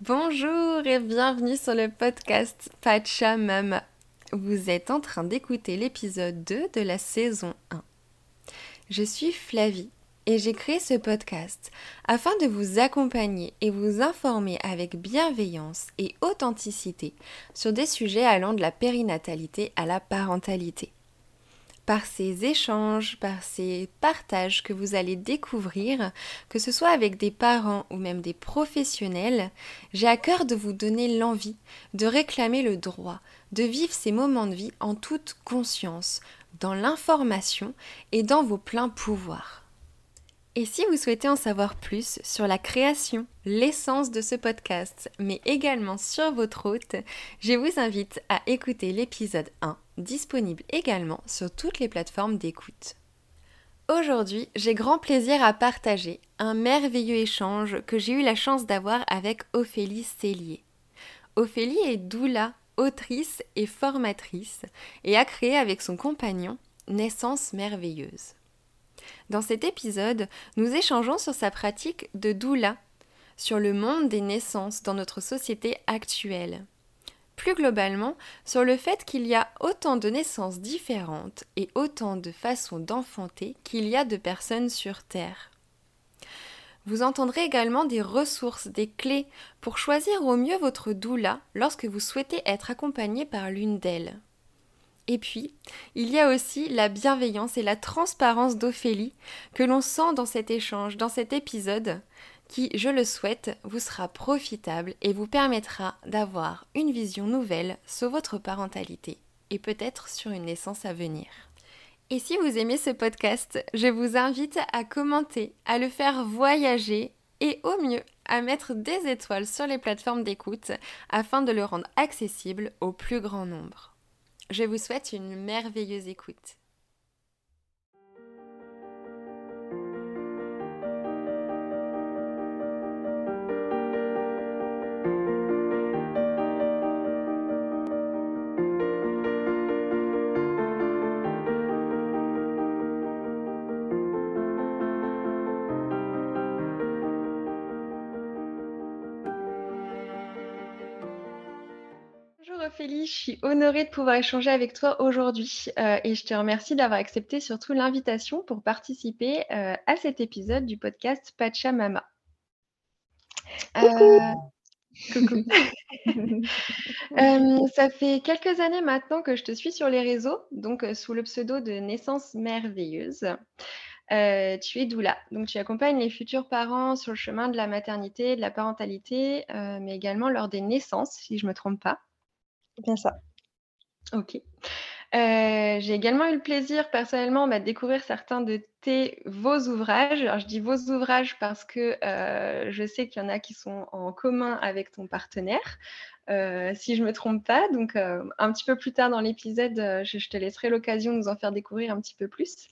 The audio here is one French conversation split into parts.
Bonjour et bienvenue sur le podcast Pachamama. Vous êtes en train d'écouter l'épisode 2 de la saison 1. Je suis Flavie et j'ai créé ce podcast afin de vous accompagner et vous informer avec bienveillance et authenticité sur des sujets allant de la périnatalité à la parentalité par ces échanges, par ces partages que vous allez découvrir, que ce soit avec des parents ou même des professionnels, j'ai à cœur de vous donner l'envie de réclamer le droit de vivre ces moments de vie en toute conscience, dans l'information et dans vos pleins pouvoirs. Et si vous souhaitez en savoir plus sur la création, l'essence de ce podcast, mais également sur votre hôte, je vous invite à écouter l'épisode 1 disponible également sur toutes les plateformes d'écoute. Aujourd'hui, j'ai grand plaisir à partager un merveilleux échange que j'ai eu la chance d'avoir avec Ophélie Cellier. Ophélie est doula, autrice et formatrice et a créé avec son compagnon Naissance merveilleuse. Dans cet épisode, nous échangeons sur sa pratique de doula, sur le monde des naissances dans notre société actuelle plus globalement sur le fait qu'il y a autant de naissances différentes et autant de façons d'enfanter qu'il y a de personnes sur Terre. Vous entendrez également des ressources, des clés pour choisir au mieux votre doula lorsque vous souhaitez être accompagné par l'une d'elles. Et puis, il y a aussi la bienveillance et la transparence d'Ophélie que l'on sent dans cet échange, dans cet épisode, qui, je le souhaite, vous sera profitable et vous permettra d'avoir une vision nouvelle sur votre parentalité et peut-être sur une naissance à venir. Et si vous aimez ce podcast, je vous invite à commenter, à le faire voyager et au mieux à mettre des étoiles sur les plateformes d'écoute afin de le rendre accessible au plus grand nombre. Je vous souhaite une merveilleuse écoute. Suis honorée de pouvoir échanger avec toi aujourd'hui euh, et je te remercie d'avoir accepté surtout l'invitation pour participer euh, à cet épisode du podcast Pachamama. Euh, coucou. ça fait quelques années maintenant que je te suis sur les réseaux, donc sous le pseudo de Naissance Merveilleuse. tu es doula, donc tu accompagnes les futurs parents sur le chemin de la maternité, de la parentalité, mais également lors des naissances, si je ne me trompe pas bien ça. OK. Euh, j'ai également eu le plaisir personnellement bah, de découvrir certains de tes vos ouvrages. Alors je dis vos ouvrages parce que euh, je sais qu'il y en a qui sont en commun avec ton partenaire, euh, si je me trompe pas. Donc un petit peu plus tard dans l'épisode, je, te laisserai l'occasion de nous en faire découvrir un petit peu plus.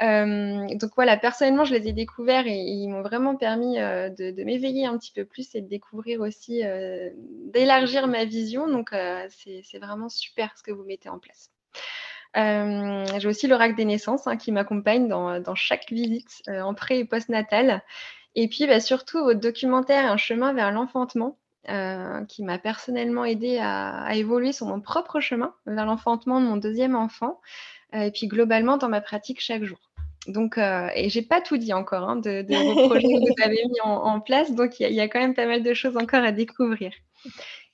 donc voilà, personnellement, je les ai découverts et, ils m'ont vraiment permis de, m'éveiller un petit peu plus et de découvrir aussi, d'élargir ma vision. Donc c'est vraiment super ce que vous mettez en place. Euh, j'ai aussi l'oracle des naissances hein, qui m'accompagne dans, chaque visite euh, en pré et post-natal. Et puis bah, surtout votre documentaire Un chemin vers l'enfantement euh, qui m'a personnellement aidé à, évoluer sur mon propre chemin vers l'enfantement de mon deuxième enfant. et puis globalement dans ma pratique chaque jour. Donc, et j'ai pas tout dit encore hein, de, vos projets que vous avez mis en, place, donc il y, a quand même pas mal de choses encore à découvrir.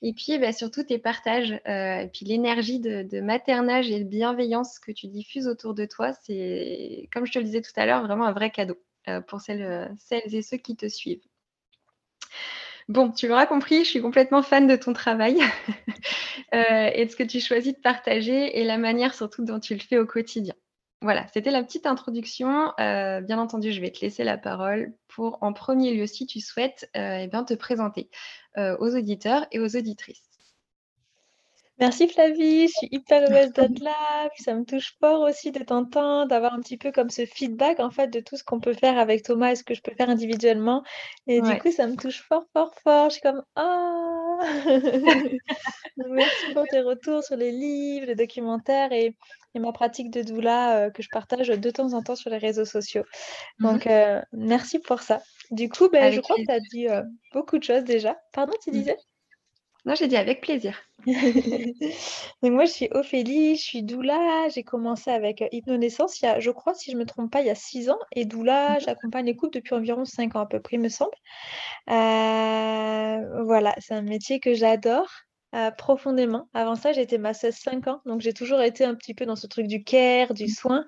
Et puis, bah, surtout tes partages, euh, et puis l'énergie de, maternage et de bienveillance que tu diffuses autour de toi, c'est, comme je te le disais tout à l'heure, vraiment un vrai cadeau euh, pour celles, celles et ceux qui te suivent. Bon, tu l'auras compris, je suis complètement fan de ton travail euh, et de ce que tu choisis de partager et la manière surtout dont tu le fais au quotidien. Voilà, c'était la petite introduction. bien entendu, je vais te laisser la parole pour, en premier lieu, si tu souhaites, eh bien, te présenter. Euh, aux auditeurs et aux auditrices. Merci Flavie, je suis hyper heureuse d'être là. ça me touche fort aussi de t'entendre, d'avoir un petit peu comme ce feedback en fait de tout ce qu'on peut faire avec Thomas et ce que je peux faire individuellement. Et du coup, ça me touche fort, fort, fort. Je suis comme ah. merci pour tes retours sur les livres, les documentaires et, ma pratique de doula que je partage de temps en temps sur les réseaux sociaux. Mmh Donc, merci pour ça. Du coup, ben, je crois que tu as dit beaucoup de choses déjà. Pardon, tu mmh. disais? Non, j'ai dit avec plaisir. Donc moi, je suis Ophélie, je suis doula. J'ai commencé avec euh, hypnonaissance il y a, je crois, si je me trompe pas, il y a six ans. Et doula, mmh j'accompagne les couples depuis environ cinq ans à peu près, il me semble. Euh, voilà, c'est un métier que j'adore. Euh, profondément. Avant ça, j'étais masseuse 5 ans, donc j'ai toujours été un petit peu dans ce truc du care, du mmh. soin.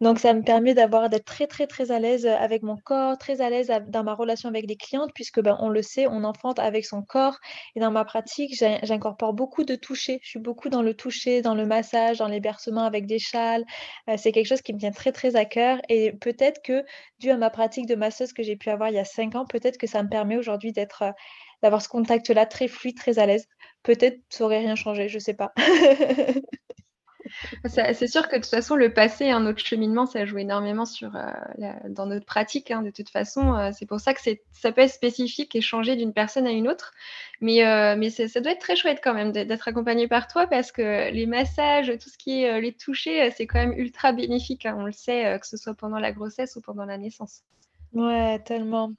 Donc ça me permet d'avoir d'être très très très à l'aise avec mon corps, très à l'aise dans ma relation avec les clientes, puisque ben, on le sait, on enfante avec son corps. Et dans ma pratique, j'incorpore beaucoup de toucher. Je suis beaucoup dans le toucher, dans le massage, dans les bercements avec des châles. Euh, c'est quelque chose qui me tient très très à cœur. Et peut-être que, dû à ma pratique de masseuse que j'ai pu avoir il y a 5 ans, peut-être que ça me permet aujourd'hui d'être euh, d'avoir ce contact-là très fluide, très à l'aise. Peut-être ça aurait rien changé, je sais pas. C'est sûr que de toute façon, le passé, un autre cheminement, ça joue énormément sur, euh, dans notre pratique. Hein, de toute façon, euh, c'est pour ça que ça peut être spécifique et changer d'une personne à une autre. Mais, euh, mais ça doit être très chouette quand même d'être accompagné par toi parce que les massages, tout ce qui est les toucher, c'est quand même ultra bénéfique. Hein, on le sait, que ce soit pendant la grossesse ou pendant la naissance. Ouais, tellement.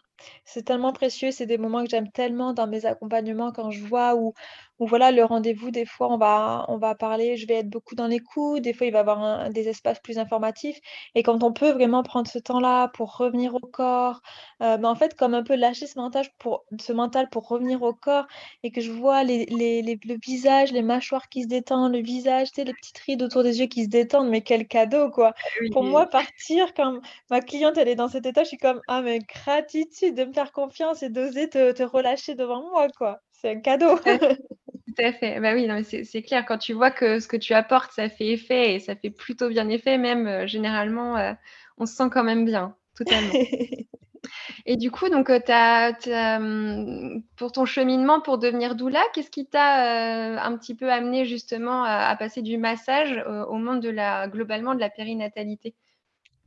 C'est tellement précieux, c'est des moments que j'aime tellement dans mes accompagnements quand je vois où ou voilà, le rendez-vous, des fois, on va on va parler, je vais être beaucoup dans l'écoute, des fois, il va y avoir des espaces plus informatifs et quand on peut vraiment prendre ce temps-là pour revenir au corps, heu, bah, en fait, comme un peu lâcher ce mental pour ce mental pour revenir au corps et que je vois les les les le visage, les mâchoires qui se détendent, le visage, tu sais, les petites rides autour des yeux qui se détendent, mais quel cadeau, quoi! Ah pour moi, partir quand ma cliente, elle est dans cet état, je suis comme: «Ah mais gratitude de me faire confiance et d'oser te te relâcher devant moi, quoi». C'est un cadeau. Tout à fait. Bah oui, c'est clair. Quand tu vois que ce que tu apportes, ça fait effet et ça fait plutôt bien effet, même euh, généralement, euh, on se sent quand même bien, totalement. et du coup, donc, euh, hum, pour ton cheminement pour devenir doula, qu'est-ce qui t'a un petit peu amené justement à, passer du massage au monde de la, globalement de la périnatalité?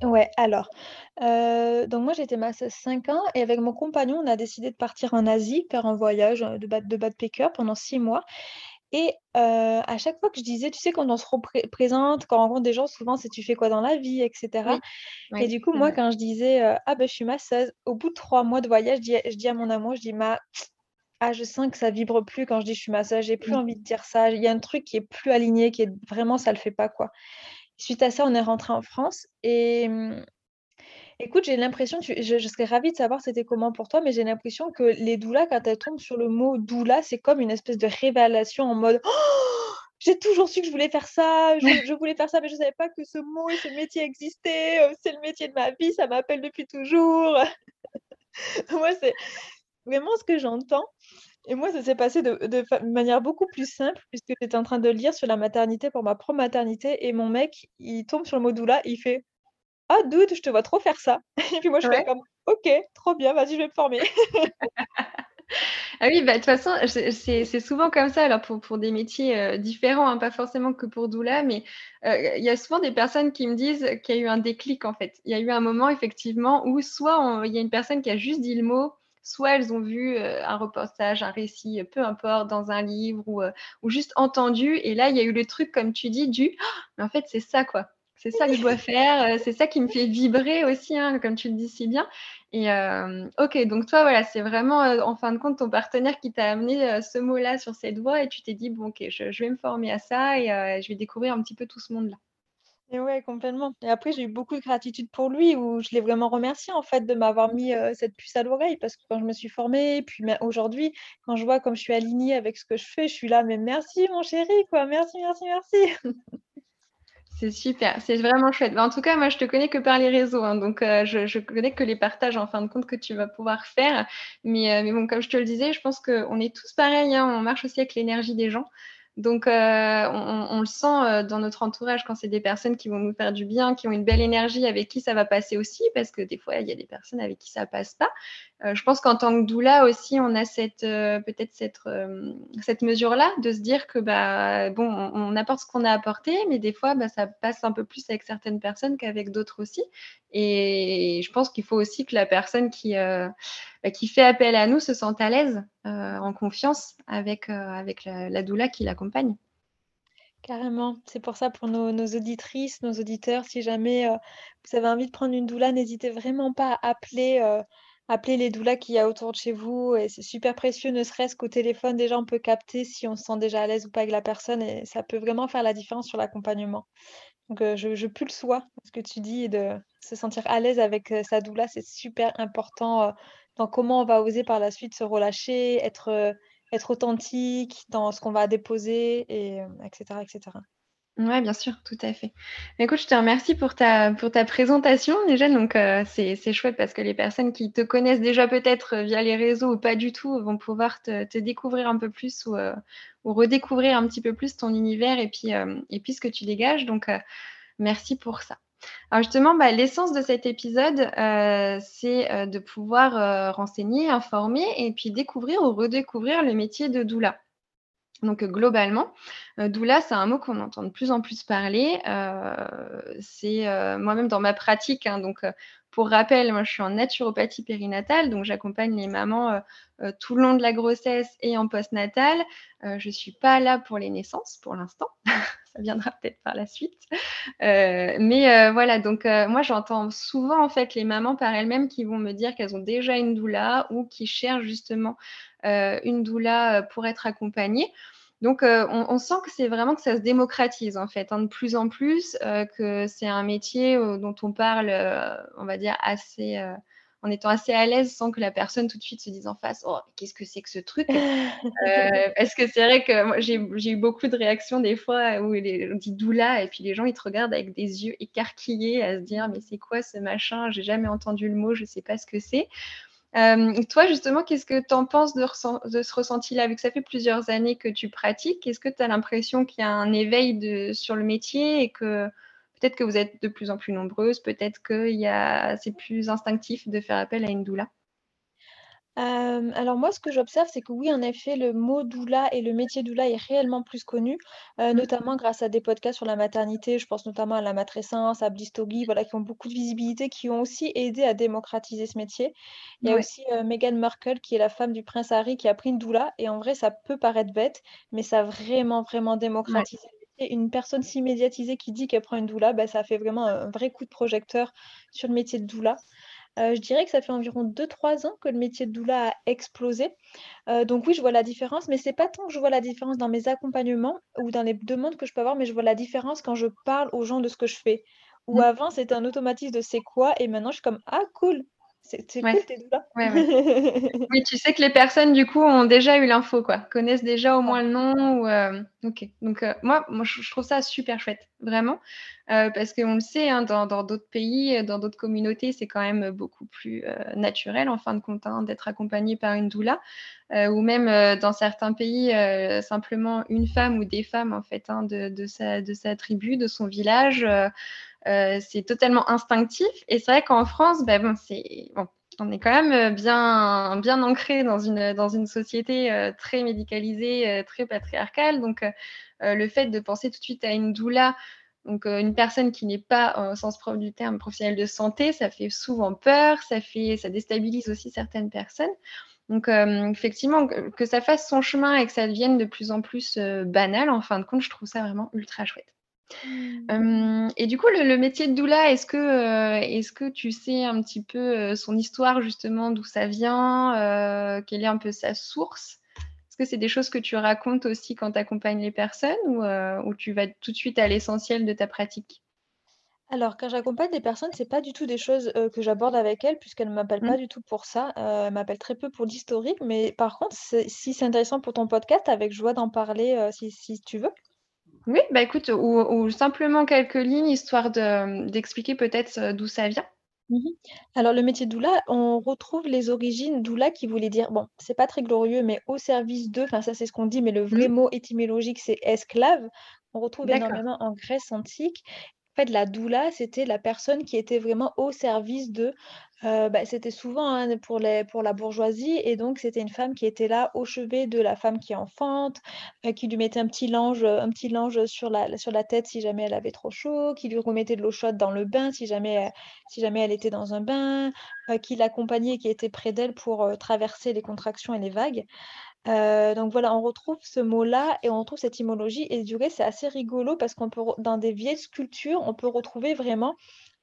Ouais, alors, heu, donc moi j'étais masseuse 5 ans et avec mon compagnon, on a décidé de partir en Asie, faire un voyage, de bad de backpacker pendant 6 mois et heu, à chaque fois que je disais tu sais quand on se représente, quand on rencontre des gens, souvent c'est: «Tu fais quoi dans la vie?» et cetera et du coup, moi quand je disais, «Ah ben je suis masseuse», au bout de 3 mois de voyage, je dis je dis à mon amour, je dis: «Ma ah je sens que ça vibre plus quand je dis je suis masseuse, j'ai plus envie de dire ça, il y a un truc qui est plus aligné, qui est vraiment ça le fait pas quoi». Suite à ça, on est rentré en France et mmh, écoute, j'ai l'impression je je serais ravie de savoir c'était comment pour toi, mais j'ai l'impression que les doulas, quand elles tombent sur le mot doula, c'est comme une espèce de révélation en mode: «Oh! J'ai toujours su que je voulais faire ça, je je voulais faire ça, mais je savais pas que ce mot et ce métier existait, euh, c'est le métier de ma vie, ça m'appelle depuis toujours». Moi, c'est vraiment ce que j'entends et moi, ça s'est passé de de manière beaucoup plus simple puisque j'étais en train de lire sur la maternité pour ma propre maternité et mon mec, il tombe sur le mot doula il fait: «Ah dude, je te vois trop faire ça» et puis moi je fais comme: «OK, trop bien, vas-y, je vais me former». Ah oui, bah, de toute façon, c'est souvent comme ça, alors pour pour des métiers, euh, différents, hein, pas forcément que pour doula, mais euh, il y a souvent des personnes qui me disent qu'il y a eu un déclic, en fait. Il y a eu un moment effectivement où soit il y a une personne qui a juste dit le mot soit elles ont vu euh, un reportage, un récit, peu importe, dans un livre ou, euh, ou juste entendu. Et là, il y a eu le truc, comme tu dis, du «Ah, mais en fait, c'est ça, quoi. C'est ça que je dois faire. Euh, c'est ça qui me fait vibrer aussi, hein, comme tu le dis si bien. Et ok, donc toi, voilà, c'est vraiment en fin de compte ton partenaire qui t'a amené ce mot-là sur cette voie et tu t'es dit, bon, ok, je, je, vais me former à ça et je vais découvrir un petit peu tout ce monde-là. Et ouais, complètement. Et après, j'ai eu beaucoup de gratitude pour lui, où je l'ai vraiment remercié en fait de m'avoir mis cette puce à l'oreille, parce que quand je me suis formée, puis aujourd'hui, quand je vois comme je suis alignée avec ce que je fais, je suis là, mais merci mon chéri, quoi, merci, merci, merci. C'est super, c'est vraiment chouette. en tout cas, moi, je te connais que par les réseaux, hein, donc je, je, connais que les partages en fin de compte que tu vas pouvoir faire. Mais, mais bon, comme je te le disais, je pense qu'on est tous pareils, hein, on marche aussi avec l'énergie des gens. Donc, euh, on, le sent euh, dans notre entourage quand c'est des personnes qui vont nous faire du bien, qui ont une belle énergie, avec qui ça va passer aussi, parce que des fois, il y a des personnes avec qui ça passe pas. Euh, je pense qu'en tant que doula aussi, on a cette euh, peut-être cette, euh, cette mesure-là de se dire que bah bon, on, apporte ce qu'on a apporté, mais des fois, bah, ça passe un peu plus avec certaines personnes qu'avec d'autres aussi. Et je pense qu'il faut aussi que la personne qui bah, qui fait appel à nous se sente à l'aise, en confiance avec avec la, la doula qui l'accompagne. Carrément. C'est pour ça pour nos nos auditrices, nos auditeurs, si jamais, vous avez envie de prendre une doula, n'hésitez vraiment pas à appeler, appeler les doulas qu'il y a autour de chez vous et c'est super précieux, ne serait-ce qu'au téléphone, déjà, on peut capter si on se sent déjà à l'aise ou pas avec la personne et ça peut vraiment faire la différence sur l'accompagnement. Donc, je je pulse ouais, ce que tu dis de se sentir à l'aise avec, sa doula, c'est super important, dans comment on va oser par la suite se relâcher, être, être authentique dans ce qu'on va déposer et etc. etc. Ouais, bien sûr, tout à fait. écoute, je te remercie pour ta pour ta présentation déjà, donc c'est c'est chouette parce que les personnes qui te connaissent déjà peut-être, via les réseaux ou pas du tout, vont pouvoir te découvrir un peu plus ou, ou redécouvrir un petit peu plus ton univers et puis, ce que tu dégages donc merci pour ça. Alors justement, bah, l'essence de cet épisode, euh, c'est euh, de pouvoir euh, renseigner, informer et puis découvrir ou redécouvrir le métier de doula. Donc globalement, doula, c'est un mot qu'on entend de plus en plus parler. c'est moi-même dans ma pratique, hein, donc pour rappel, moi je suis en naturopathie périnatale, donc j'accompagne les mamans tout le long de la grossesse et en postnatal. je ne suis pas là pour les naissances pour l'instant. ça viendra peut-être par la suite. Euh, mais euh, voilà, donc euh, moi j'entends souvent en fait les mamans par elles-mêmes qui vont me dire qu'elles ont déjà une doula ou qui cherchent justement une doula pour être accompagnées. Donc, on, sent que c'est vraiment que ça se démocratise en fait, hein, de plus en plus, que c'est un métier dont on parle, on va dire, assez en étant assez à l'aise sans que la personne tout de suite se dise en face Oh, qu'est-ce que c'est que ce truc? Euh, Est-ce que c'est vrai que j'ai, eu beaucoup de réactions des fois où on dit doula et puis les gens ils te regardent avec des yeux écarquillés à se dire Mais c'est quoi ce machin? J'ai jamais entendu le mot, je sais pas ce que c'est. Euh, toi, justement, qu'est-ce que tu en penses de, de ce ressenti-là? Vu que ça fait plusieurs années que tu pratiques, est-ce que tu as l'impression qu'il y a un éveil sur le métier et que Peut-être que vous êtes de plus en plus nombreuses, peut-être que c'est plus instinctif de faire appel à une doula? Alors moi, ce que j'observe, c'est que oui, en effet, le mot doula et le métier doula est réellement plus connu, mmh. notamment grâce à des podcasts sur la maternité. Je pense notamment à la matrescence, à Blistogi, voilà, qui ont beaucoup de visibilité, qui ont aussi aidé à démocratiser ce métier. Il y a aussi, Meghan Markle, qui est la femme du prince Harry, qui a pris une doula et en vrai, ça peut paraître bête, mais ça a vraiment, vraiment démocratisé une personne si médiatisée qui dit qu'elle prend une doula, bah, ça fait vraiment un vrai coup de projecteur sur le métier de doula. Euh, je dirais que ça fait environ 2-3 ans que le métier de doula a explosé. Euh, donc oui, je vois la différence, mais c'est pas tant que je vois la différence dans mes accompagnements ou dans les demandes que je peux avoir, mais je vois la différence quand je parle aux gens de ce que je fais. Ou mmh. avant, c'était un automatisme de c'est quoi, et maintenant je suis comme ah cool, c'est cool tes doulas. oui, tu sais que les personnes, du coup, ont déjà eu l'info, quoi. Connaissent déjà au moins le nom. Ou, euh, Ok. Donc, euh, moi, moi, je trouve ça super chouette, vraiment. Euh, parce qu'on le sait, hein, dans d'autres pays, dans d'autres communautés, c'est quand même beaucoup plus naturel, en fin de compte, hein, d'être accompagné par une doula. ou même dans certains pays, simplement une femme ou des femmes, en fait, hein, de, de, sa, de sa tribu, de son village. Euh, c'est totalement instinctif. Et c'est vrai qu'en France, ben bon, on est quand même euh, bien, ancré dans une, société euh, très médicalisée, très patriarcale. Donc, le fait de penser tout de suite à une doula, donc une personne qui n'est pas, au sens propre du terme, professionnelle de santé, ça fait souvent peur, ça, déstabilise aussi certaines personnes. Donc, effectivement, que, ça fasse son chemin et que ça devienne de plus en plus banal, en fin de compte, je trouve ça vraiment ultra chouette. Mmh. et du coup, le, métier de doula, est-ce que, euh, est-ce que tu sais un petit peu euh, son histoire justement, d'où ça vient, euh, quelle est un peu sa source? Est-ce que c'est des choses que tu racontes aussi quand tu accompagnes les personnes ou, ou, tu vas tout de suite à l'essentiel de ta pratique? Alors, quand j'accompagne les personnes, c'est pas du tout des choses que j'aborde avec elles, puisqu'elles ne m'appellent pas mmh. du tout pour ça. elles m'appellent très peu pour l'historique, mais par contre, si c'est intéressant pour ton podcast, avec joie d'en parler si, si tu veux. Oui, bah écoute, ou, simplement quelques lignes, histoire d'expliquer peut-être euh, d'où ça vient. Mmh Alors le métier de doula, on retrouve les origines doula qui voulait dire, bon, c'est pas très glorieux, mais au service de, enfin ça c'est ce qu'on dit, mais le vrai mmh. mot étymologique c'est esclave. On retrouve énormément en Grèce antique. En fait, la doula, c'était la personne qui était vraiment au service de, Heu, bah, c'était souvent, hein, pour la bourgeoisie et donc c'était une femme qui était là au chevet de la femme qui enfante, heu, qui lui mettait un petit lange, heu, un petit lange sur la tête si jamais elle avait trop chaud, qui lui remettait de l'eau chaude dans le bain si jamais, jamais elle était dans un bain, qui l'accompagnait qui était près d'elle pour, traverser les contractions et les vagues. Donc voilà, on retrouve ce mot-là et on retrouve cette étymologie et du coup, c'est assez rigolo parce qu'on peut dans des vieilles sculptures, on peut retrouver vraiment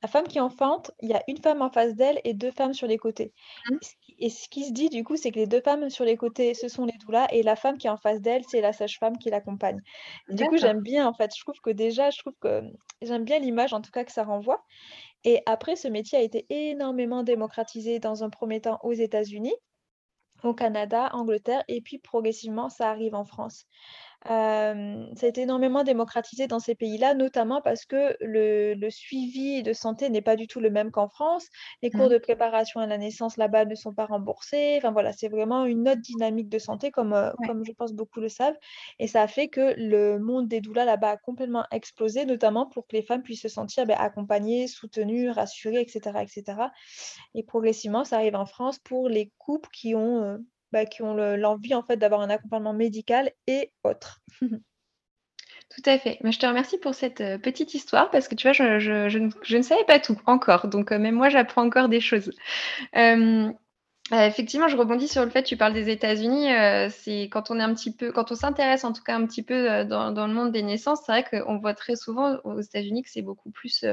la femme qui enfante, il y a une femme en face d'elle et 2 femmes sur les côtés. Mmh. Et ce qui se dit du coup, c'est que les 2 femmes sur les côtés, ce sont les doulas et la femme qui est en face d'elle, c'est la sage-femme qui l'accompagne. Du coup, j'aime bien en fait, je trouve que déjà, je trouve que, j'aime bien l'image en tout cas que ça renvoie et après ce métier a été énormément démocratisé dans un premier temps aux États-Unis, au Canada, Angleterre et puis progressivement ça arrive en France. Ça a été énormément démocratisé dans ces pays-là, notamment parce que le le suivi de santé n'est pas du tout le même qu'en France. Les cours Mmh. de préparation à la naissance là-bas ne sont pas remboursés. Enfin voilà, c'est vraiment une autre dynamique de santé comme, Ouais. comme je pense beaucoup le savent et ça a fait que le monde des doulas là-bas a complètement explosé, notamment pour que les femmes puissent se sentir, beh, accompagnées, soutenues, rassurées et cetera et progressivement, ça arrive en France pour les couples qui ont, bah, qui ont le l'envie en fait d'avoir un accompagnement médical et autres. Tout à fait. Bah, je te remercie pour cette, heu, petite histoire parce que tu vois, je ne savais pas tout encore, donc heu, même moi j'apprends encore des choses. Heu, effectivement, je rebondis sur le fait, tu parles des États-Unis, c'est quand on est un petit peu quand on s'intéresse en tout cas un petit peu, dans le monde des naissances, c'est vrai qu'on voit très souvent aux États-Unis que c'est beaucoup plus,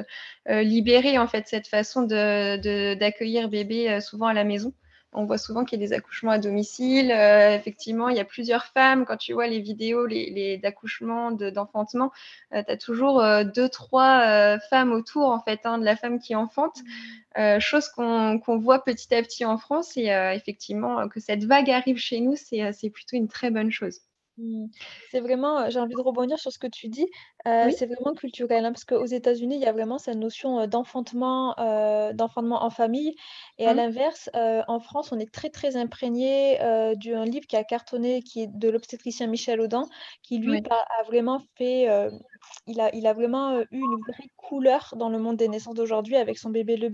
libéré en fait cette façon de de d'accueillir bébé, souvent à la maison. On voit souvent qu'il y a des accouchements à domicile, heu, effectivement, il y a plusieurs femmes. Quand tu vois les vidéos, les d'accouchement, de d'enfantement, heu, tu as toujours, heu, 2-3, heu, femmes autour en fait, hein, de la femme qui enfante. Chose qu'on voit petit à petit en France et effectivement, que cette vague arrive chez nous, c'est plutôt une très bonne chose. Mmh. C'est vraiment, j'ai envie de rebondir sur ce que tu dis, Oui? c'est vraiment culturel, hein, parce qu'aux États-Unis, il y a vraiment cette notion, d'enfantement, d'enfantement en famille et à Mmh. l'inverse, en France, on est très, très imprégné, d'un livre qui a cartonné, qui est de l'obstétricien Michel Audin, qui lui Oui. pa a vraiment fait, il a il a vraiment, eu une vraie couleur dans le monde des naissances d'aujourd'hui avec son bébé le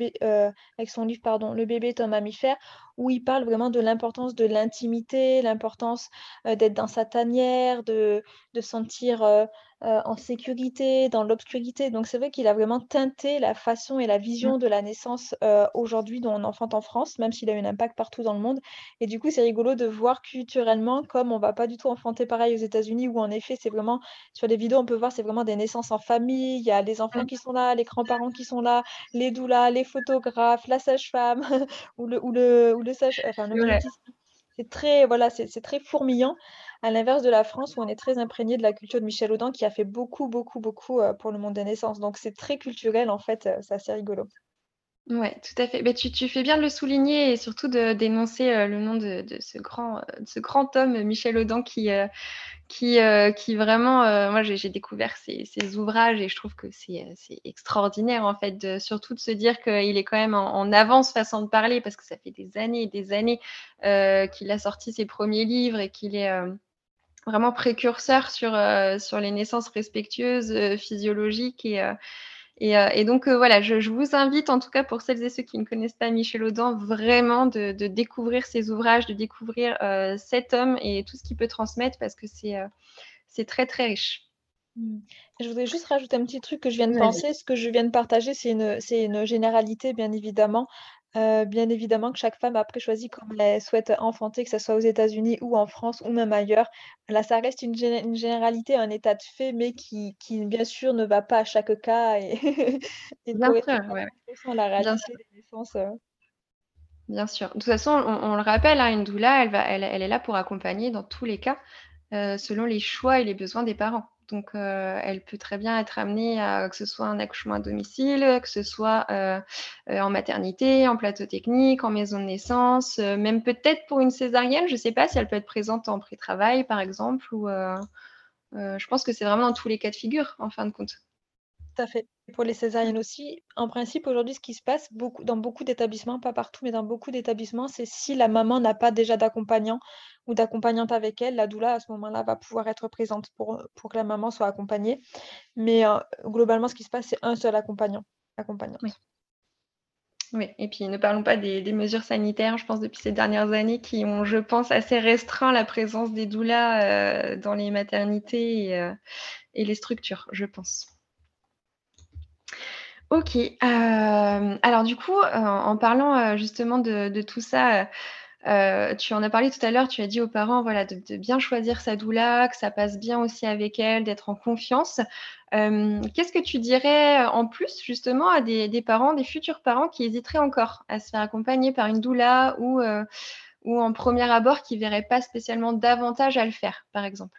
avec son livre, pardon, Le bébé est un mammifère, où il parle vraiment de l'importance de l'intimité, l'importance heu, d'être dans sa tanière, de de sentir, heu, en sécurité dans l'obscurité. Donc c'est vrai qu'il a vraiment teinté la façon et la vision de la naissance, heu, aujourd'hui dont on enfante en France, même s'il a eu un impact partout dans le monde. Et du coup, c'est rigolo de voir culturellement comme on va pas du tout enfanter pareil aux États-Unis où en effet, c'est vraiment sur les vidéos, on peut voir, c'est vraiment des naissances en famille, il y a les enfants qui sont là, les grands-parents qui sont là, les doulas, les photographes, la sage-femme ou le ou le ou le sage enfin le. C'est très fourmillant, à l'inverse de la France où on est très imprégné de la culture de Michel Audin qui a fait beaucoup, beaucoup, beaucoup, heu, pour le monde des naissances. Donc c'est très culturel en fait, heu, c'est assez rigolo. Ouais, tout à fait. Beh, tu tu fais bien de le souligner et surtout de d'énoncer, heu, le nom de de ce grand, homme, euh, Michel Audin qui, vraiment, moi j'ai découvert ses ouvrages et je trouve que c'est, extraordinaire en fait surtout de se dire qu'il est quand même en avance façon de parler parce que ça fait des années et des années, qu'il a sorti ses premiers livres et qu'il est, vraiment précurseur sur, sur les naissances respectueuses, physiologiques et et heu et donc heu, voilà, je je vous invite en tout cas pour celles et ceux qui ne connaissent pas Michel Audin, vraiment de de découvrir ses ouvrages, de découvrir, heu, cet homme et tout ce qu'il peut transmettre parce que c'est, très, très riche. Mmh. Je voudrais juste rajouter un petit truc que je viens de penser. Ce que je viens de partager, c'est une c'est une généralité, bien évidemment. Heu, bien évidemment que chaque femme après choisit comme elle souhaite enfanter, que ça soit aux États-Unis ou en France ou même ailleurs. Là, ça reste une gé une généralité, un état de fait, mais qui qui bien sûr ne va pas à chaque cas et Bien sûr, pas ouais, 100 à la bien sûr, réalité des naissances, heu. bien sûr. De toute façon, on on le rappelle, hein, une doula, elle va elle elle est là pour accompagner dans tous les cas, heu, selon les choix et les besoins des parents. Donc, heu, elle peut très bien être amenée à que ce soit un accouchement à domicile, que ce soit, heu heu, en maternité, en plateau technique, en maison de naissance, même peut-être pour une césarienne, je ne sais pas si elle peut être présente en pré-travail, par exemple, ou, je pense que c'est vraiment dans tous les cas de figure, en fin de compte. Fait. Pour les césariennes aussi, en principe, aujourd'hui, ce qui se passe beaucoup dans beaucoup d'établissements, pas partout, mais dans beaucoup d'établissements, c'est si la maman n'a pas déjà d'accompagnant ou d'accompagnante avec elle, la doula, à ce moment-là, va pouvoir être présente pour, que la maman soit accompagnée. Mais, heu, globalement, ce qui se passe, c'est un seul accompagnant, accompagnante. Oui et puis ne parlons pas des mesures sanitaires, je pense depuis ces dernières années qui ont, je pense, assez restreint la présence des doulas, heu, dans les maternités heu et les structures, je pense. OK, hem, alors du coup, heu, en parlant, heu, justement de tout ça, tu en as parlé tout à l'heure, tu as dit aux parents, voilà, de bien choisir sa doula, que ça passe bien aussi avec elle, d'être en confiance. Qu'est-ce que tu dirais, en plus, justement, à des parents, des futurs parents qui hésiteraient encore à se faire accompagner par une doula ou ou en premier abord qui verraient pas spécialement d'avantage à le faire, par exemple?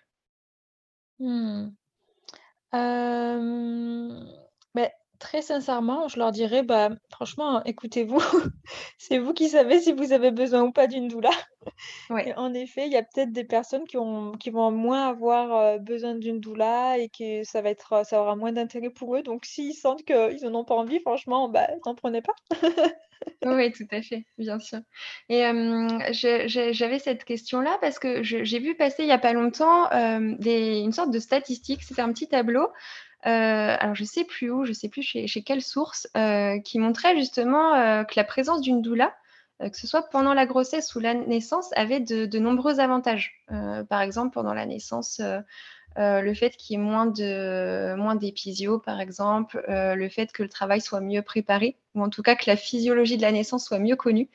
Hem, beh, très sincèrement, je leur dirais: «Bah, franchement, écoutez-vous, c'est vous qui savez si vous avez besoin ou pas d'une doula» en effet, il y a peut-être des personnes qui ont qui vont moins avoir, heu, besoin d'une doula et que ça va être, ça aura moins d'intérêt pour eux, donc s'ils sentent qu'ils en ont pas envie, franchement, bah, n'en prenez pas. Oui, tout à fait, bien sûr et j'avais cette question-là parce que j'ai vu passer il y a pas longtemps, des une sorte de statistique. C'était un petit tableau, heu, alors je sais plus où, je sais plus chez quelle source, heu, qui montrait justement, heu, que la présence d'une doula, que ce soit pendant la grossesse ou la naissance, avait de nombreux avantages. Par exemple, pendant la naissance, le fait qu'il y ait moins de moins d'épisiots, par exemple, le fait que le travail soit mieux préparé ou en tout cas que la physiologie de la naissance soit mieux connue,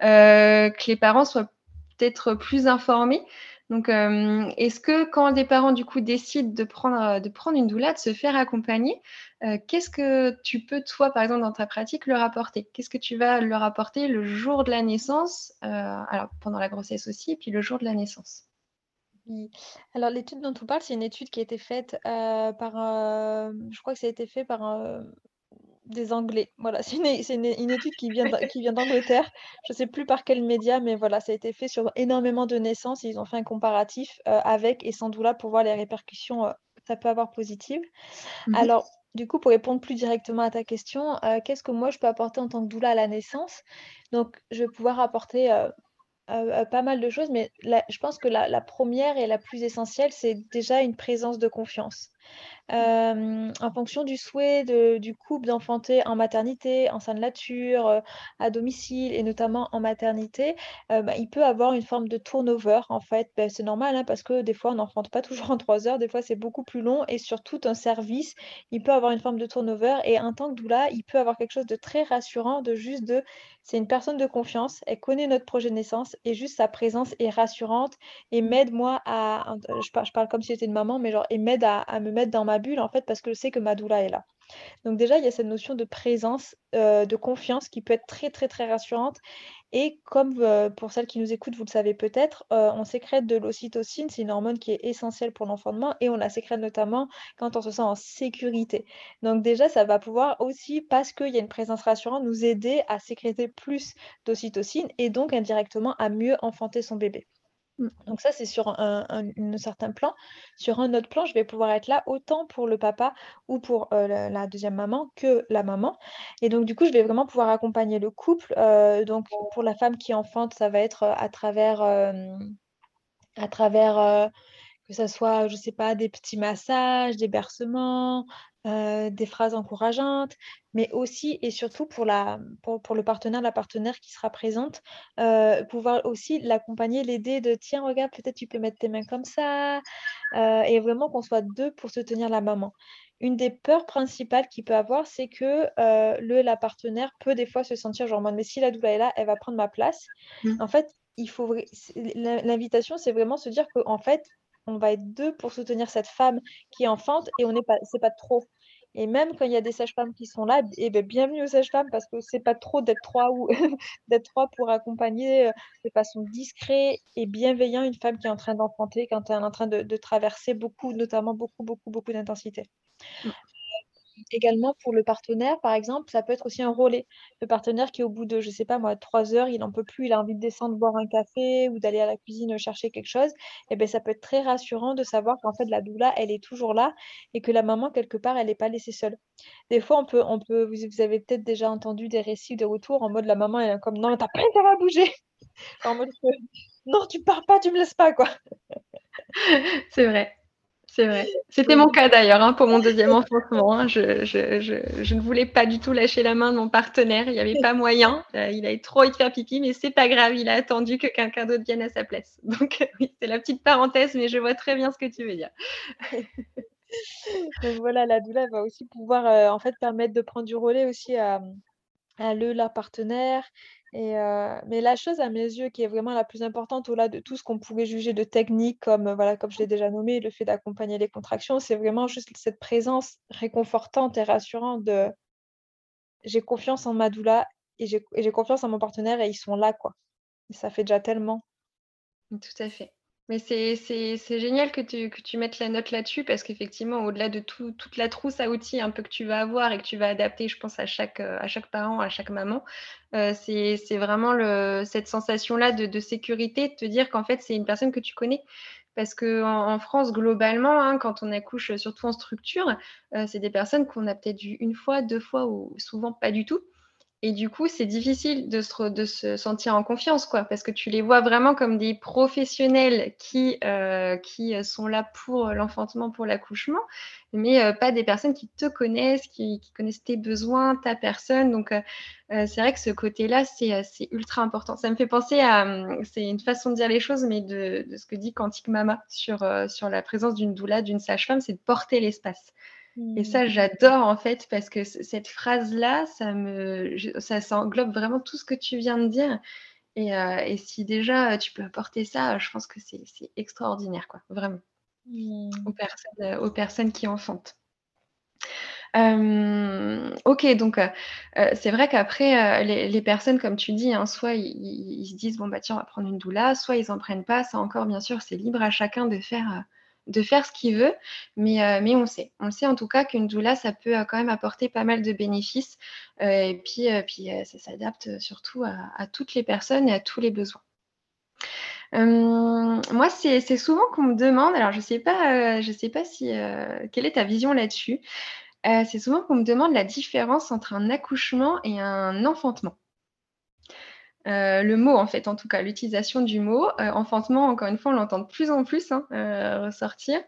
que les parents soient peut-être plus informés. Donc, hem, est-ce que quand des parents, du coup, décident de prendre, de prendre une doula, de se faire accompagner, heu, qu'est-ce que tu peux, toi, par exemple, dans ta pratique, leur apporter? Qu'est-ce que tu vas leur apporter le jour de la naissance, alors pendant la grossesse aussi puis le jour de la naissance? Alors l'étude dont on parle, c'est une étude qui a été faite, par, je crois que ça a été fait par, des Anglais. Voilà, c'est une c'est une une étude qui vient qui vient d'Angleterre. Je sais plus par quel média, mais voilà, ça a été fait sur énormément de naissances ils ont fait un comparatif, heu, avec et sans doula pour voir les répercussions, heu, que ça peut avoir positives. Mmh mh. Alors, du coup, pour répondre plus directement à ta question, heu, qu'est-ce que moi je peux apporter en tant que doula à la naissance? Donc, je vais pouvoir apporter, pas mal de choses, mais la je pense que la la 1 et la plus essentielle, c'est déjà une présence de confiance. En fonction du souhait du couple d'enfanter en maternité, en sein de nature, à domicile et notamment en maternité, bah, il peut avoir une forme de turnover en fait. Beh, c'est normal, hein, parce que des fois on n'enfante pas toujours en 3 heures, des fois c'est beaucoup plus long et sur tout un service, il peut avoir une forme de turnover et en tant que doula, il peut avoir quelque chose de très rassurant, de juste de c'est une personne de confiance, elle connaît notre projet de naissance et juste sa présence est rassurante et m'aide moi à je parle je parle comme si j'étais une maman, mais genre et m'aide à à me mettre dans ma bulle en fait parce que je sais que ma doula est là. Donc déjà, il y a cette notion de présence, heu, de confiance qui peut être très, très, très rassurante et comme, heu, pour celles qui nous écoutent, vous le savez peut-être, heu, on sécrète de l'ocytocine, c'est une hormone qui est essentielle pour l'enfantement et on la sécrète notamment quand on se sent en sécurité. Donc déjà, ça va pouvoir aussi, parce qu'il y a une présence rassurante, nous aider à sécréter plus d'ocytocine et donc indirectement à mieux enfanter son bébé. Mmh. Donc ça, c'est sur un certain plan. Sur un autre plan, je vais pouvoir être là autant pour le papa ou pour, heu, la 2 maman que la maman et donc du coup, je vais vraiment pouvoir accompagner le couple, heu, donc pour la femme qui enfante, ça va être, heu, à travers, à travers, que ça soit, je sais pas, des petits massages, des bercements, heu, des phrases encourageantes, mais aussi et surtout pour la pour pour le partenaire, la partenaire qui sera présente, heu, pouvoir aussi l'accompagner, l'aider de: «Tiens, regarde, peut-être tu peux mettre tes mains comme ça», heu et vraiment qu'on soit 2 pour soutenir la maman. Une des peurs principales qu'il peut avoir, c'est que, le la partenaire peut des fois se sentir genre en mode: «Mais si la doula est là, elle va prendre ma place». Mmh. En fait, il faut l'invitation, c'est vraiment se dire qu'en fait, on va être 2 pour soutenir cette femme qui enfante et on n'est pas c'est pas trop et même quand il y a des sages-femmes qui sont là et beh, bienvenue aux sages-femmes parce que c'est pas trop d'être 3 ou d'être 3 pour accompagner, heu, de façon discret et bienveillant une femme qui est en train d'enfanter, quand elle est en train de de traverser beaucoup, notamment beaucoup, beaucoup, beaucoup d'intensité. Également pour le partenaire, par exemple, ça peut être aussi un relais. Le partenaire qui au bout de, je sais pas moi, 3 heures, il en peut plus, il a envie de descendre boire un café ou d'aller à la cuisine, chercher quelque chose et beh, ça peut être très rassurant de savoir qu'en fait la doula, elle est toujours là et que la maman quelque part, elle est pas laissée seule. Des fois, on peut on peut vous avez peut-être déjà entendu des récits de retour en mode la maman elle est comme: «Non, tu as pas intérêt à bouger!» en mode: «Non, tu pars pas, tu me laisses pas, quoi!» C'est vrai. C'est vrai. C'était mon cas d'ailleurs hein, pour mon deuxième enfantement. Hein. Je, je, je, je, ne voulais pas du tout lâcher la main de mon partenaire. Il n'y avait pas moyen. Euh, il avait trop envie de faire pipi, mais c'est pas grave. Il a attendu que quelqu'un d'autre vienne à sa place. Donc oui, c'est la petite parenthèse, mais je vois très bien ce que tu veux dire. Donc voilà, la doula va aussi pouvoir euh, en fait permettre de prendre du relais aussi à, à le, la partenaire et mais la chose à mes yeux qui est vraiment la plus importante au-delà de tout ce qu'on pourrait juger de technique comme, voilà, comme je l'ai déjà nommé, le fait d'accompagner les contractions, c'est vraiment juste cette présence réconfortante et rassurante de: «J'ai confiance en ma doula et j'ai confiance en mon partenaire et ils sont là, quoi». Ça fait déjà tellement. Tout à fait. Mais c'est génial que tu, mettes la note là-dessus parce qu'effectivement, au-delà de tout, toute la trousse à outils un peu que tu vas avoir et que tu vas adapter, je pense, à chaque, euh, à chaque parent, à chaque maman, euh, c'est vraiment cette sensation-là de, de, sécurité, de te dire qu'en fait, c'est une personne que tu connais. Parce qu'en en, France, globalement, hein, quand on accouche, surtout en structure, euh, c'est des personnes qu'on a peut-être vues une fois, deux fois ou souvent pas du tout. Et du coup, c'est difficile de se, sentir en confiance, quoi, parce que tu les vois vraiment comme des professionnels qui, euh, qui sont là pour l'enfantement, pour l'accouchement, mais euh, pas des personnes qui te connaissent, qui, connaissent tes besoins, ta personne. Donc, euh, euh c'est vrai que ce côté-là, c'est ultra important. Ça me fait penser à, hum, c'est une façon de dire les choses, mais de, ce que dit Quantique Mama sur, euh, sur la présence d'une doula, d'une sage-femme, c'est de porter l'espace. Et ça, mmh. j'adore en fait parce que cette phrase-là, ça me, ça, englobe vraiment tout ce que tu viens de dire. Et, euh, et, si déjà tu peux apporter ça, je pense que c'est extraordinaire, quoi, vraiment, mmh. aux, personnes, euh, aux personnes qui enfantent. Euh, ok, donc euh, c'est vrai qu'après, les, les, personnes, comme tu dis, hein, soit ils, ils, se disent, bon, bah tiens, on va prendre une doula, soit ils n'en prennent pas. Ça encore, bien sûr, c'est libre à chacun de faire de faire ce qu'il veut, mais, euh, on sait. On sait en tout cas qu'une doula, ça peut euh, quand même apporter pas mal de bénéfices. Euh, et puis, puis ça s'adapte surtout à, toutes les personnes et à tous les besoins. moi, c'est souvent qu'on me demande, alors je ne sais pas, je sais pas si, quelle est ta vision là-dessus, c'est souvent qu'on me demande la différence entre un accouchement et un enfantement. Euh, le mot, en fait, en tout cas, l'utilisation du mot. Euh, enfantement, encore une fois, on l'entend de plus en plus hein, euh, ressortir.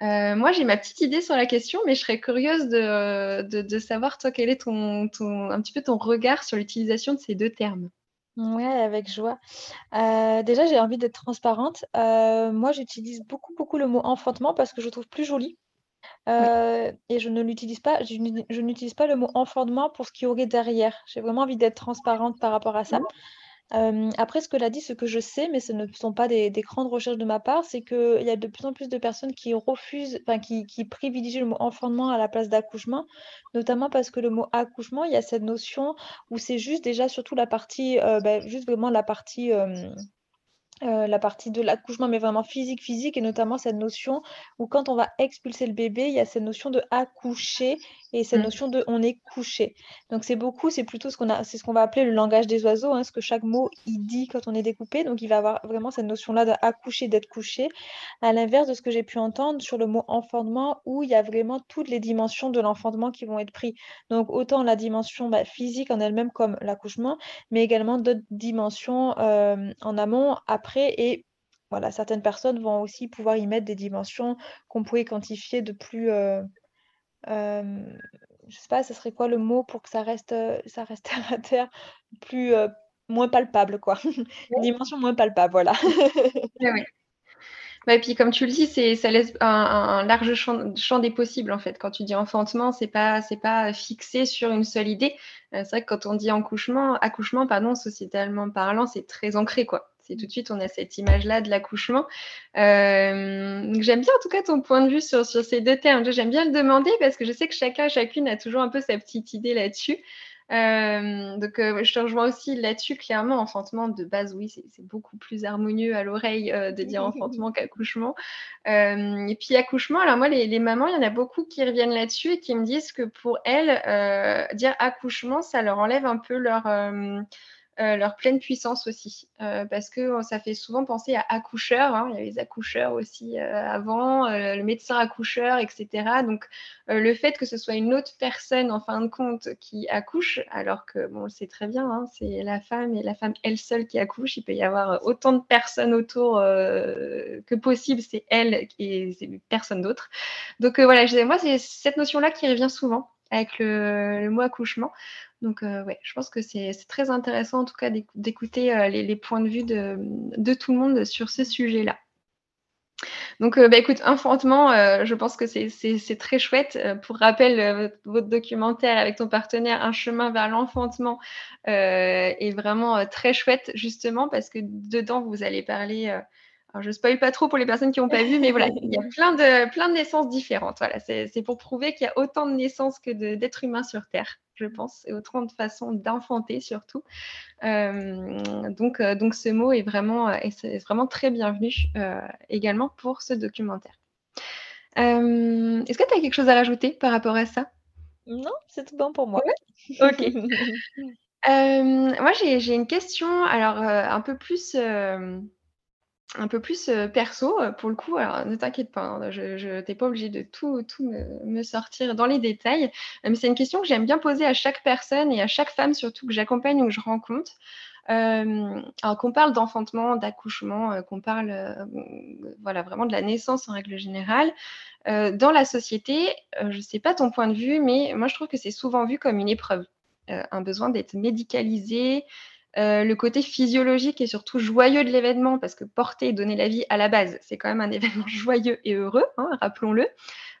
moi, j'ai ma petite idée sur la question, mais je serais curieuse de, savoir, toi, quel est ton, un petit peu ton regard sur l'utilisation de ces deux termes. Oui, avec joie. déjà, j'ai envie d'être transparente. moi, j'utilise beaucoup, beaucoup le mot enfantement parce que je trouve plus joli. Et je ne l'utilise pas, je n'utilise pas le mot enfantement pour ce qu'il y aurait derrière. J'ai vraiment envie d'être transparente par rapport à ça. après ce que l'a dit, ce que je sais, mais ce ne sont pas des grandes recherches de ma part, c'est qu'il y a de plus en plus de personnes qui refusent, enfin qui qui privilégient le mot enfantement à la place d'accouchement, notamment parce que le mot accouchement, il y a cette notion où c'est juste déjà surtout la partie, bah, juste vraiment la partie, euh, la partie de l'accouchement, mais vraiment physique, physique, et notamment cette notion où quand on va expulser le bébé, il y a cette notion de accoucher et cette mmh. notion de on est couché. Donc c'est beaucoup, c'est plutôt ce qu'on a, c'est ce qu'on va appeler le langage des oiseaux, hein, ce que chaque mot il dit quand on est découpé. Donc il va avoir vraiment cette notion-là d'accoucher, d'être couché, à l'inverse de ce que j'ai pu entendre sur le mot enfantement, où il y a vraiment toutes les dimensions de l'enfantement qui vont être pris. Donc autant la dimension bah, physique en elle-même comme l'accouchement, mais également d'autres dimensions euh, en amont, après et voilà, certaines personnes vont aussi pouvoir y mettre des dimensions qu'on pourrait quantifier de plus, euh, je je sais pas, ce serait quoi le mot pour que ça reste, ça reste terre à terre, plus, moins palpable quoi. Une dimension moins palpable, voilà. oui. Bah, et puis comme tu le dis, c'est ça laisse un, large champ, des possibles en fait. Quand tu dis enfantement, c'est pas c'est pas fixé sur une seule idée. c'est vrai que quand on dit accouchement, accouchement pardon, sociétalement parlant, c'est très ancré quoi tout de suite on a cette image-là de l'accouchement. Euh, j'aime bien en tout cas ton point de vue sur, sur ces deux termes. J'aime bien le demander parce que je sais que chacun, chacune a toujours un peu sa petite idée là-dessus. Euh, donc, euh, je te rejoins aussi là-dessus. Clairement, enfantement de base, oui, c'est beaucoup plus harmonieux à l'oreille de dire enfantement qu'accouchement. et puis, accouchement, alors moi, les, les, mamans, il y en a beaucoup qui reviennent là-dessus et qui me disent que pour elles, dire accouchement, ça leur enlève un peu leur euh, leur pleine puissance aussi. Euh, parce que ça fait souvent penser à accoucheurs. Hein. Il y a les accoucheurs aussi euh, avant, le médecin accoucheur, etc. Donc le fait que ce soit une autre personne en fin de compte qui accouche, alors que bon, on le sait très bien, hein, c'est la femme et la femme elle seule qui accouche. Il peut y avoir autant de personnes autour que possible, c'est elle et personne d'autre. Donc voilà, moi c'est cette notion-là qui revient souvent avec le mot accouchement. Donc, euh, ouais, je pense que c'est très intéressant, en tout cas, d'écouter euh, les, points de vue de, tout le monde sur ce sujet-là. Donc, euh, bah, écoute, enfantement, je pense que c'est très chouette. pour rappel, votre documentaire avec ton partenaire, Un chemin vers l'enfantement, est vraiment très chouette, justement, parce que dedans, vous allez parler. Alors, je ne spoil pas trop pour les personnes qui n'ont pas vu, mais voilà, il y a plein de, plein de naissances différentes. Voilà, c'est pour prouver qu'il y a autant de naissances que d'êtres humains sur Terre je pense, et autant de façons d'enfanter surtout. Euh, donc, euh, donc ce mot est vraiment, est vraiment très bienvenu euh, également pour ce documentaire. Est-ce que tu as quelque chose à rajouter par rapport à ça? Non, c'est tout bon pour moi. ok. moi, j'ai une question, alors un peu plus un peu plus perso pour le coup. Alors ne t'inquiète pas, hein, je n'étais pas obligée de tout, tout me, sortir dans les détails. mais c'est une question que j'aime bien poser à chaque personne et à chaque femme surtout que j'accompagne ou que je rencontre. alors qu'on parle d'enfantement, d'accouchement, qu'on parle voilà, vraiment de la naissance en règle générale, dans la société, je ne sais pas ton point de vue, mais moi je trouve que c'est souvent vu comme une épreuve, un besoin d'être médicalisé, euh, le côté physiologique et surtout joyeux de l'événement, parce que porter et donner la vie à la base, c'est quand même un événement joyeux et heureux, hein, rappelons-le,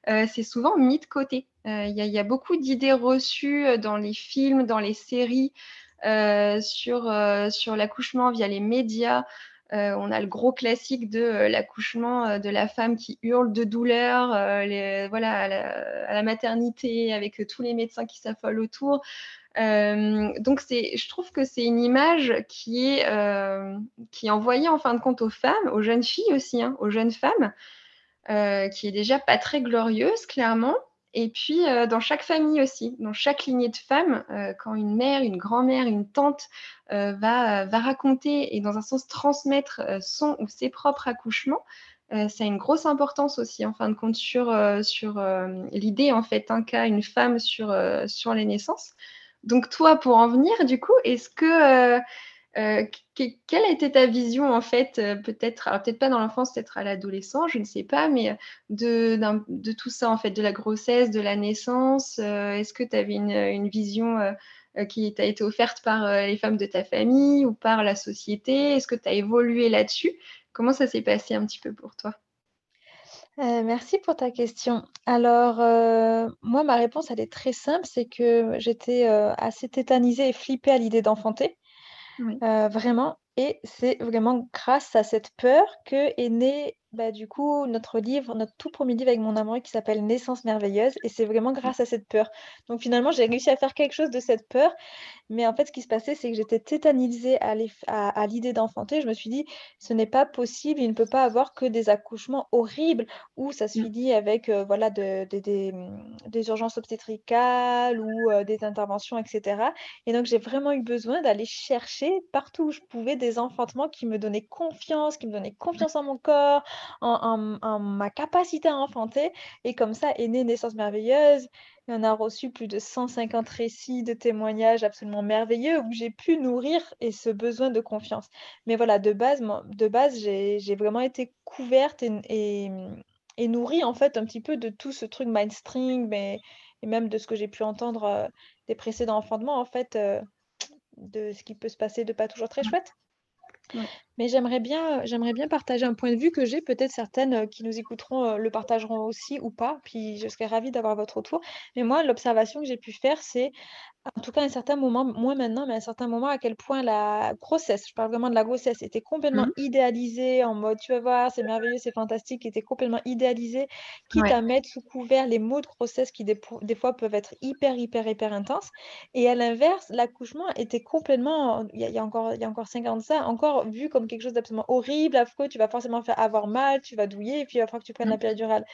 euh, c'est souvent mis de côté. Euh, il y, a beaucoup d'idées reçues dans les films, dans les séries, sur, sur l'accouchement via les médias. On a le gros classique de l'accouchement de la femme qui hurle de douleur, voilà, à la, maternité avec tous les médecins qui s'affolent autour. Euh, donc, je trouve que c'est une image qui est, euh, envoyée en fin de compte aux femmes, aux jeunes filles aussi, hein, aux jeunes femmes, euh, qui est déjà pas très glorieuse, clairement. Et puis, dans chaque famille aussi, dans chaque lignée de femmes, quand une mère, une grand-mère, une tante va, va raconter et dans un sens transmettre son ou ses propres accouchements, ça a une grosse importance aussi, en fin de compte, sur, sur l'idée, en fait, un cas, une femme sur, sur les naissances. Donc toi, pour en venir, du coup, est-ce que euh, euh, quelle a été ta vision en fait, euh, peut-être, peut-être pas dans l'enfance, peut-être à l'adolescence, je ne sais pas, mais de, de, tout ça en fait, de la grossesse, de la naissance, est-ce que tu avais une, vision qui t'a été offerte par les femmes de ta famille ou par la société? Est-ce que tu as évolué là-dessus? Comment ça s'est passé un petit peu pour toi? Euh, merci pour ta question. Alors, euh, moi, ma réponse, elle est très simple, c'est que j'étais euh, assez tétanisée et flippée à l'idée d'enfanter, vraiment. Et c'est vraiment grâce à cette peur que est né bah, du coup, notre livre, notre tout premier livre avec mon amoureux qui s'appelle Naissance merveilleuse. Et c'est vraiment grâce à cette peur. Donc finalement, j'ai réussi à faire quelque chose de cette peur. Mais en fait, ce qui se passait, c'est que j'étais tétanisée à à, l'idée d'enfanter. Je me suis dit, ce n'est pas possible, il ne peut pas avoir que des accouchements horribles où ça se mmh. finit avec euh, voilà, de, mmh, des, urgences obstétricales ou euh, des interventions, etc. Et donc, j'ai vraiment eu besoin d'aller chercher partout où je pouvais des enfantements qui me donnaient confiance, qui me donnaient confiance en mon corps, en, ma capacité à enfanter. Et comme ça est née Naissance merveilleuse. Et on a reçu plus de 150 récits de témoignages absolument merveilleux où j'ai pu nourrir et ce besoin de confiance. Mais voilà, de base, de base j'ai vraiment été couverte et, et, nourrie en fait un petit peu de tout ce truc mindstring, mais et même de ce que j'ai pu entendre euh, des précédents enfantements, en fait, euh, de ce qui peut se passer de pas toujours très chouette. Mais j'aimerais bien, j'aimerais bien partager un point de vue que j'ai. Peut-être certaines euh, qui nous écouteront euh, le partageront aussi ou pas. Puis je serais ravie d'avoir votre retour. Mais moi, l'observation que j'ai pu faire, c'est en tout cas, à un certain moment, moins maintenant, mais à un certain moment, à quel point la grossesse, je parle vraiment de la grossesse, était complètement mmh. idéalisée en mode tu vas voir, c'est merveilleux, c'est fantastique, était complètement idéalisée, quitte à mettre sous couvert les mots de grossesse qui des, des, fois peuvent être hyper, hyper, hyper intenses. Et à l'inverse, l'accouchement était complètement, il y, a, encore, il y a encore 50 ans ça, encore vu comme quelque chose d'absolument horrible, affreux, tu vas forcément faire avoir mal, tu vas douiller, et puis il va falloir que tu prennes la mmh. péridurale.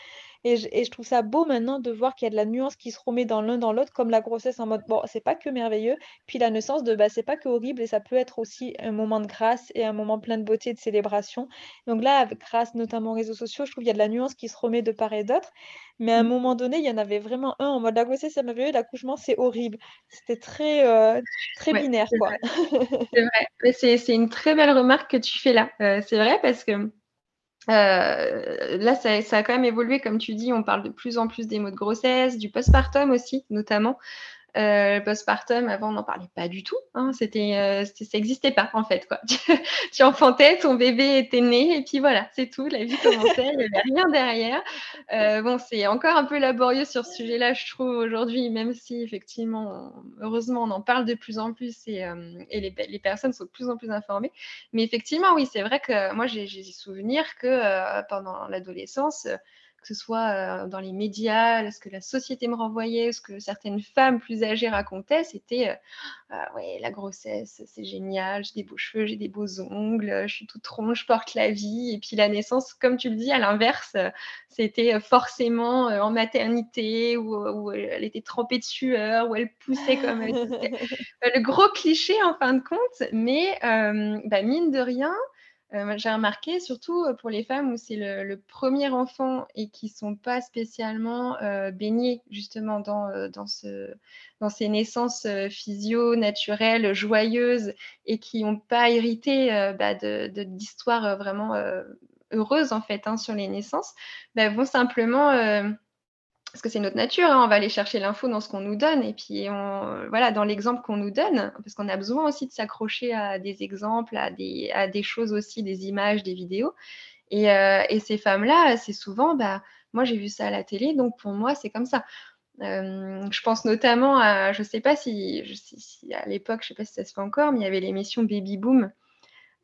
Et je et je trouve ça beau maintenant de voir qu'il y a de la nuance qui se remet dans l'un dans l'autre, comme la grossesse en mode: «Bon, c'est pas que merveilleux», puis la naissance de, bah, c'est pas que horrible et ça peut être aussi un moment de grâce et un moment plein de beauté et de célébration. Donc là, avec grâce notamment aux réseaux sociaux, je trouve qu'il y a de la nuance qui se remet de part et d'autre, mais à un Mmh. moment donné, il y en avait vraiment un en mode: «La grossesse c'est merveilleux, l'accouchement c'est horrible». C'était très, heu, très Ouais, binaire, c'est quoi. vrai, c'est une très belle remarque que tu fais là. Heu, c'est vrai parce que, heu, là ça ça a quand même évolué comme tu dis, on parle de plus en plus des maux de grossesse, du postpartum aussi notamment. Heu, postpartum, avant, on n'en parlait pas du tout, hein. C'était, heu, c'était ça existait pas, en fait, quoi. Tu enfantais, ton bébé était né et puis voilà, c'est tout, la vie commençait, il y avait rien derrière. Heu, bon, c'est encore un peu laborieux sur ce sujet-là, je trouve, aujourd'hui, même si effectivement, heureusement, on en parle de plus en plus et les les personnes sont de plus en plus informées. Mais effectivement, oui, c'est vrai que moi, j'ai j'ai souvenir que, pendant l'adolescence, que ce soit, heu, dans les médias, ce que la société me renvoyait, ce que certaines femmes plus âgées racontaient, c'était, heu: «Ah ouais, la grossesse, c'est génial, j'ai des beaux cheveux, j'ai des beaux ongles, je suis toute ronde, je porte la vie» et puis la naissance, comme tu le dis, à l'inverse, c'était, forcément, heu, en maternité où, elle était trempée de sueur, où elle poussait comme, le gros cliché en fin de compte. Mais, bah, mine de rien, moi j'ai remarqué surtout, heu, pour les femmes où c'est le 1er enfant et qui sont pas spécialement, heu, baignées justement dans, dans ce dans ces naissances, physio, naturelles, joyeuses et qui ont pas hérité, heu, bah, de de d'histoires, heu, vraiment, heu, heureuses en fait, hein, sur les naissances, bah, vont simplement, parce que c'est notre nature, hein, on va aller chercher l'info dans ce qu'on nous donne. Et puis voilà, dans l'exemple qu'on nous donne, parce qu'on a besoin aussi de s'accrocher à des exemples, à des choses aussi, des images, des vidéos. Et heu et ces femmes-là, c'est souvent, bah: «Moi, j'ai vu ça à la télé, donc pour moi, c'est comme ça». Hem, je pense notamment à je sais pas si si à l'époque, je sais pas si ça se fait encore, mais il y avait l'émission Baby Boom,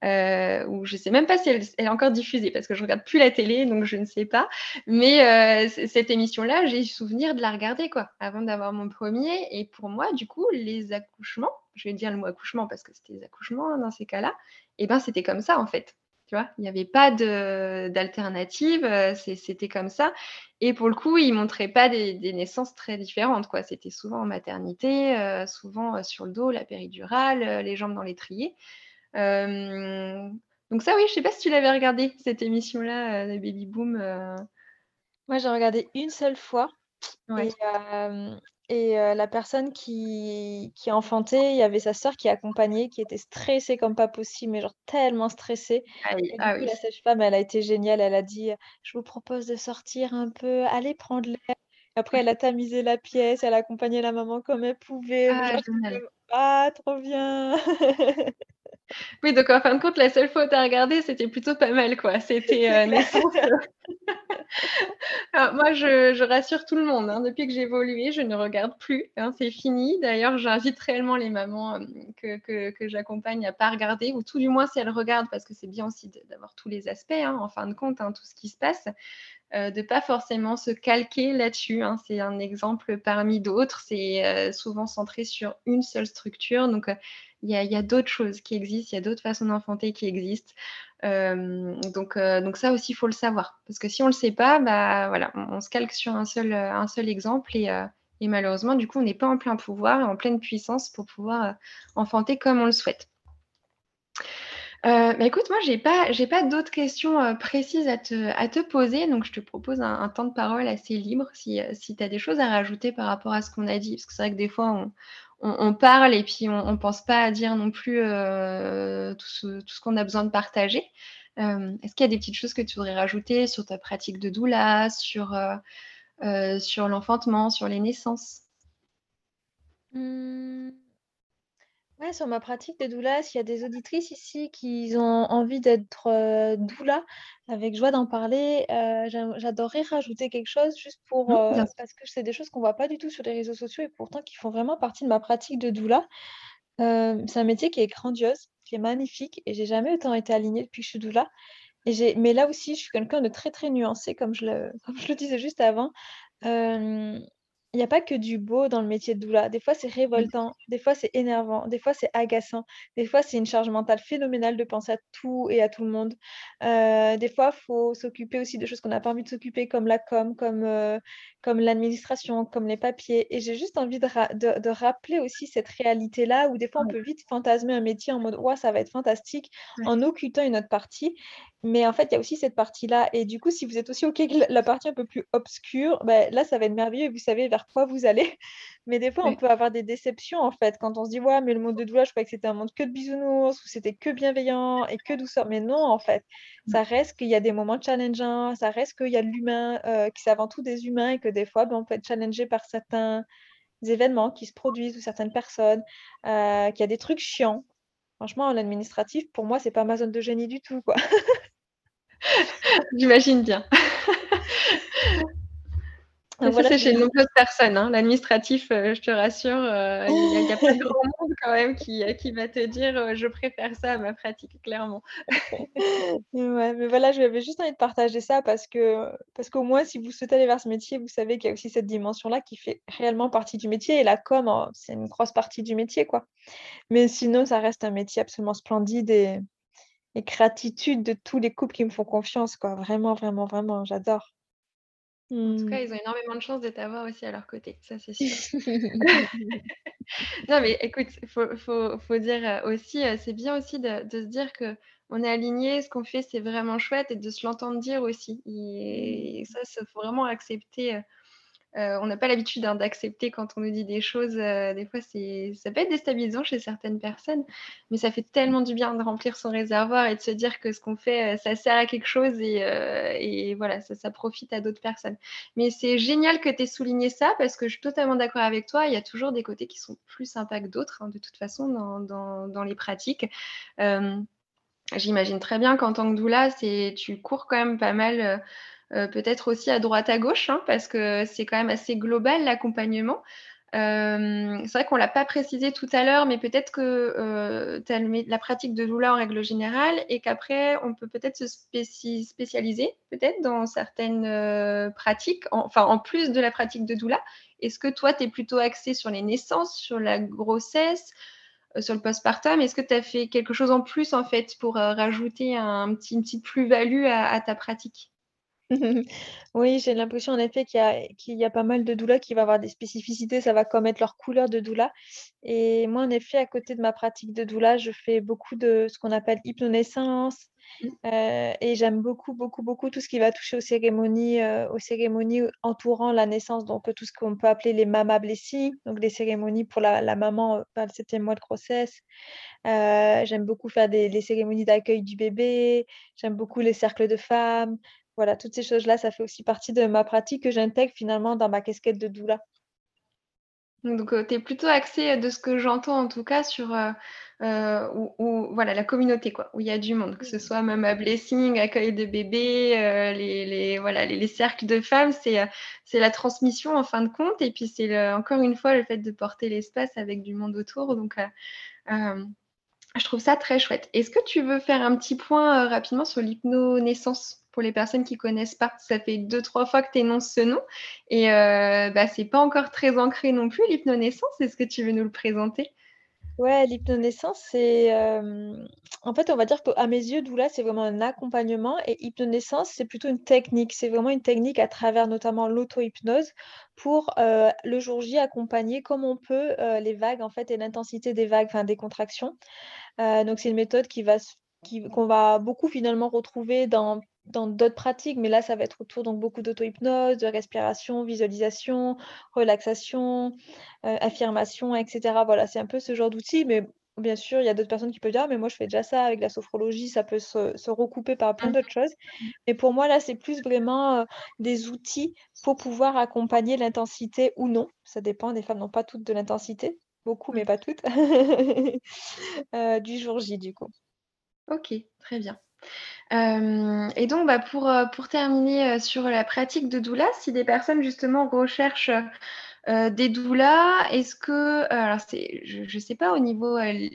heu, où je sais même pas si elle est encore diffusée parce que je regarde plus la télé, donc je ne sais pas. Mais, heu, c cette émission-là, j'ai souvenir de la regarder, quoi, avant d'avoir mon 1er et pour moi, du coup, les accouchements, je vais dire le mot accouchement parce que c'était des accouchements, hein, dans ces cas-là et ben, c'était comme ça, en fait, tu vois? Il y avait pas d'alternative, c'est c'était comme ça et pour le coup, ils montraient pas des naissances très différentes. C'était souvent en maternité, heu, souvent, sur le dos, la péridurale, les jambes dans l'étrier. Donc ça, oui, je sais pas si tu l'avais regardé cette émission-là, heu, de Baby Boom, heu? Moi, j'ai regardé une seule fois Ouais. et heu, la personne qui qui enfantait, il y avait sa sœur qui accompagnait, qui était stressée comme pas possible, mais genre tellement stressée Aïe, et du ah coup, oui. la sage-femme, elle a été géniale. Elle a dit: «Je vous propose de sortir un peu, allez prendre l'air». Après, elle a tamisé la pièce, elle accompagnait la maman comme elle pouvait, Ah genre, «Ah trop bien!» Oui, donc en fin de compte, la seule fois où tu as regardé, c'était plutôt pas mal, quoi. C'était, clair. naissance, alors moi, je je rassure tout le monde, hein, depuis que j'ai évolué, je ne regarde plus, hein, c'est fini. D'ailleurs, j'invite réellement les mamans, hem, que que que j'accompagne à pas regarder ou tout du moins, si elles regardent, parce que c'est bien aussi d'avoir tous les aspects, hein, en fin de compte, tout ce qui se passe, heu, de pas forcément se calquer là-dessus, hein. C'est un exemple parmi d'autres, c'est, heu, souvent centré sur une seule structure donc heu, il y a d'autres choses qui existent, il y a d'autres façons d'enfanter qui existent. Hem, donc ça aussi, il faut le savoir parce que si on le sait pas, bah, voilà, on se calque sur un seul, exemple et et malheureusement, du coup, on n'est pas en plein pouvoir et en pleine puissance pour pouvoir, enfanter comme on le souhaite. Heu, bah, écoute, moi, j'ai pas pas d'autres questions, heu, précises à te à te poser, donc je te propose un temps de parole assez libre si, heu, si tu as des choses à rajouter par rapport à ce qu'on a dit. Parce que c'est vrai que des fois, on on parle et puis on on pense pas à dire non plus, tout ce tout ce qu'on a besoin de partager. Est-ce qu'il y a des petites choses que tu voudrais rajouter sur ta pratique de doula, sur, sur l'enfantement, sur les naissances? Mmh. Ouais, sur ma pratique de doula, s'il y a des auditrices ici qui ont envie d'être, heu, doula, avec joie d'en parler. J'aim j'adorerais rajouter quelque chose juste pour, sûr. parce que c'est des choses qu'on voit pas du tout sur les réseaux sociaux et pourtant qui font vraiment partie de ma pratique de doula. C'est un métier qui est grandiose, qui est magnifique et j'ai jamais autant été alignée depuis que je suis doula et mais là aussi, je suis quelqu'un de très, très nuancé comme je le comme je le disais juste avant. Il n'y a pas que du beau dans le métier de doula. Des fois, c'est Mmh. révoltant, des fois, c'est énervant, des fois, c'est agaçant, des fois, c'est une charge mentale phénoménale de penser à tout et à tout le monde. Heu, des fois, il faut s'occuper aussi de choses qu'on n'a pas envie de s'occuper, comme la com, comme, heu, comme l'administration, comme les papiers. Et j'ai juste envie de ra de de rappeler aussi cette réalité-là où des fois, on Ouais, peut vite fantasmer un métier en mode: «Ouah, ça va être fantastique», ouais, en occultant une autre partie. Mais en fait, il y a aussi cette partie-là. Et du coup, si vous êtes aussi OK avec la partie un peu plus obscure, bah, là, ça va être merveilleux et vous savez vers quoi vous allez. Mais des fois, on ouais. peut avoir des déceptions, en fait, quand on se dit: «Ouais, mais le monde de doula, je croyais que c'était un monde que de bisounours, où c'était que bienveillant et que douceur». Mais non, en fait, ça reste qu'il y a des moments challengeants, ça reste qu'il y a de l'humain, heu, que c'est avant tout des humains et que des fois, ben, on peut être challengé par certains événements qui se produisent ou certaines personnes, heu, qu'il y a des trucs chiants. Franchement, l'administratif, pour moi, c'est pas ma zone de génie du tout, quoi. J'imagine bien. Ça, voilà, c'est chez de nombreuses personnes, hein. L'administratif, heu, je te rassure, heu, il y a pas grand monde quand même qui, heu, qui va te dire, «Je préfère ça à ma pratique», clairement. Ouais, mais voilà, j'avais juste envie de partager ça parce que parce qu'au moins, si vous souhaitez aller vers ce métier, vous savez qu'il y a aussi cette dimension-là qui fait réellement partie du métier et la com, en c'est une grosse partie du métier, quoi. Mais sinon, ça reste un métier absolument splendide et et gratitude de tous les couples qui me font confiance, quoi. Vraiment, vraiment, vraiment, j'adore. En tout Mmh. cas, ils ont énormément de chance de t'avoir aussi à leur côté, ça, c'est sûr. Non, mais écoute, faut faut faut dire, heu, aussi, heu, c'est bien aussi de de se dire qu'on est aligné, ce qu'on fait, c'est vraiment chouette et de se l'entendre dire aussi et ça, ça faut vraiment accepter, Heu, on n'a pas l'habitude, hein, d'accepter quand on nous dit des choses, heu, des fois ça peut être déstabilisant chez certaines personnes, mais ça fait tellement du bien de remplir son réservoir et de se dire que ce qu'on fait, heu, ça sert à quelque chose et voilà, ça profite à d'autres personnes. Mais c'est génial que tu aies souligné ça parce que je suis totalement d'accord avec toi, il y a toujours des côtés qui sont plus sympas que d'autres, hein, de toute façon dans dans les pratiques. J'imagine très bien qu'en tant que doula, tu cours quand même pas mal, Heu, peut-être aussi à droite à gauche, hein, parce que c'est quand même assez global l'accompagnement. Hem, c'est vrai qu'on l'a pas précisé tout à l'heure, mais peut-être que, heu, tu as la pratique de doula en règle générale et qu'après on peut peut-être se spéci spécialiser, peut-être dans certaines, pratiques, en enfin en plus de la pratique de doula. Est-ce que toi, tu es plutôt axée sur les naissances, sur la grossesse, sur le postpartum? Est-ce que tu as fait quelque chose en plus, en fait, pour, rajouter une petite plus-value à ta pratique? Oui, j'ai l'impression en effet qu'il y a qu'il y a pas mal de doulas qui va avoir des spécificités, ça va comme être leur couleur de doula et moi, en effet, à côté de ma pratique de doula, je fais beaucoup de ce qu'on appelle hypnonaissance, Mmh. heu et j'aime beaucoup, beaucoup, beaucoup tout ce qui va toucher aux cérémonies, heu, aux cérémonies entourant la naissance, donc tout ce qu'on peut appeler les mama blessings, donc les cérémonies pour la la maman, pendant le 7e mois de grossesse. J'aime beaucoup faire des les cérémonies d'accueil du bébé, j'aime beaucoup les cercles de femmes. Voilà, toutes ces choses-là, ça fait aussi partie de ma pratique que j'intègre finalement dans ma casquette de doula. Donc, heu, tu es plutôt axée, heu, de ce que j'entends en tout cas sur, heu, où où voilà la communauté quoi, où il y a du monde, que ce soit Mama Blessing, accueil de bébés, les les voilà les les cercles de femmes, c'est, la transmission en fin de compte et puis c'est le encore une fois le fait de porter l'espace avec du monde autour donc, je trouve ça très chouette. Est-ce que tu veux faire un petit point, rapidement sur l'hypnonaissance? Pour les personnes qui connaissent pas. Ça fait deux trois fois que tu énonces ce nom et heu, bah, pas encore très ancré non plus l'hypnonaissance. Est-ce que tu veux nous le présenter? Ouais, l'hypnonaissance, c'est, hem, en fait, on va dire qu'à mes yeux, doula, c'est vraiment un accompagnement et hypnonaissance, c'est plutôt une technique. C'est vraiment une technique à travers notamment l'auto-hypnose pour, heu, le jour J, accompagner comme on peut, heu, les vagues, en fait et l'intensité des vagues, enfin des contractions. Donc c'est une méthode qui va qu'on va beaucoup finalement retrouver dans dans d'autres pratiques, mais là, ça va être autour donc beaucoup d'auto-hypnose, de respiration, visualisation, relaxation, heu, affirmation et cetera. Voilà, c'est un peu ce genre d'outil, mais bien sûr, il y a d'autres personnes qui peuvent dire: «Ah mais moi je fais déjà ça avec la sophrologie», ça peut se recouper par plein d'autres choses. Mais pour moi, là, c'est plus vraiment, heu, des outils pour pouvoir accompagner l'intensité ou non. Ça dépend, les femmes n'ont pas toutes de l'intensité, beaucoup mais pas toutes. Heu, du jour J, du coup. OK, très bien. Hem et donc, bah, pour, heu, pour terminer, heu, sur la pratique de doula, si des personnes justement recherchent, Euh, des doulas, est-ce que, euh, alors c'est, je ne sais pas au niveau, euh,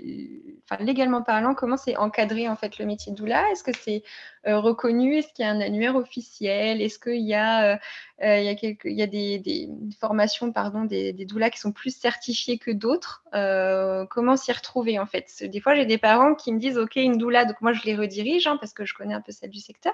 enfin légalement parlant, comment c'est encadré en fait le métier de doula? Est-ce que c'est reconnu? Est-ce qu'il y a un annuaire officiel? Est-ce qu'il y a, il y a, quelques, il y a des, des, formations pardon, des, des, doulas qui sont plus certifiées que d'autres? Comment s'y retrouver en fait? Des fois, j'ai des parents qui me disent, ok, une doula, donc moi je les redirige hein, parce que je connais un peu celle du secteur,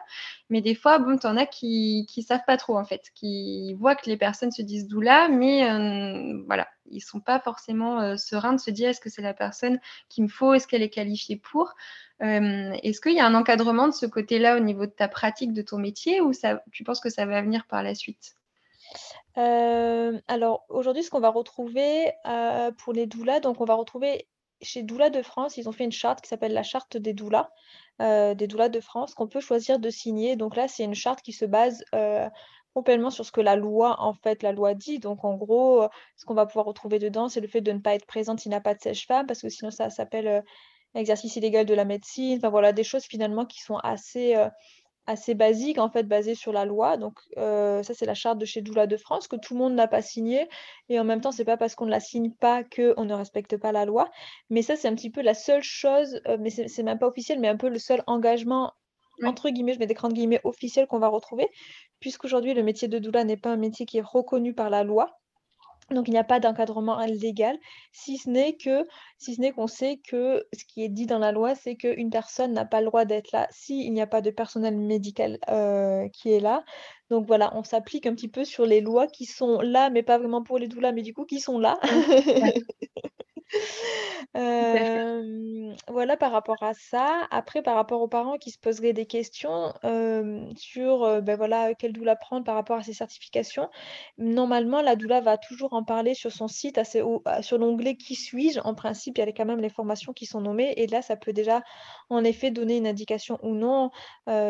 mais des fois, bon, tu en as qui ne savent pas trop en fait, qui voient que les personnes se disent doula, mais euh, voilà, ils sont pas forcément euh, sereins de se dire est-ce que c'est la personne qu'il me faut, est-ce qu'elle est qualifiée pour. Euh, est-ce qu'il y a un encadrement de ce côté-là au niveau de ta pratique, de ton métier, ou tu penses que ça va venir par la suite? Alors aujourd'hui, ce qu'on va retrouver pour les doulas, donc on va retrouver chez Doula de France, ils ont fait une charte qui s'appelle la charte des doulas, des doulas de France, qu'on peut choisir de signer. Donc là, c'est une charte qui se base complètement sur ce que la loi, en fait, la loi dit. Donc, en gros, ce qu'on va pouvoir retrouver dedans, c'est le fait de ne pas être présente s'il n'a pas de sèche-femme, parce que sinon, ça s'appelle exercice illégal de la médecine. Enfin, voilà, des choses finalement qui sont assez, assez basiques, en fait, basées sur la loi. Donc, ça, c'est la charte de chez Doula de France, que tout le monde n'a pas signé. Et en même temps, c'est pas parce qu'on ne la signe pas qu'on ne respecte pas la loi. Mais ça, c'est un petit peu la seule chose, mais c'est même pas officiel, mais un peu le seul engagement entre guillemets, je mets des grandes guillemets officiels qu'on va retrouver, puisqu'aujourd'hui le métier de doula n'est pas un métier qui est reconnu par la loi. Donc il n'y a pas d'encadrement légal, si ce n'est que si ce n'est qu'on sait que ce qui est dit dans la loi, c'est qu'une personne n'a pas le droit d'être là s'il n'y a pas de personnel médical euh, qui est là. Donc voilà, on s'applique un petit peu sur les lois qui sont là, mais pas vraiment pour les doulas, mais du coup qui sont là. voilà par rapport à ça. Après, par rapport aux parents qui se poseraient des questions sur ben voilà, quelle doula prendre par rapport à ces certifications, normalement, la doula va toujours en parler sur son site, assez sur l'onglet Qui suis-je En principe, il y a quand même les formations qui sont nommées, et là, ça peut déjà en effet donner une indication ou non.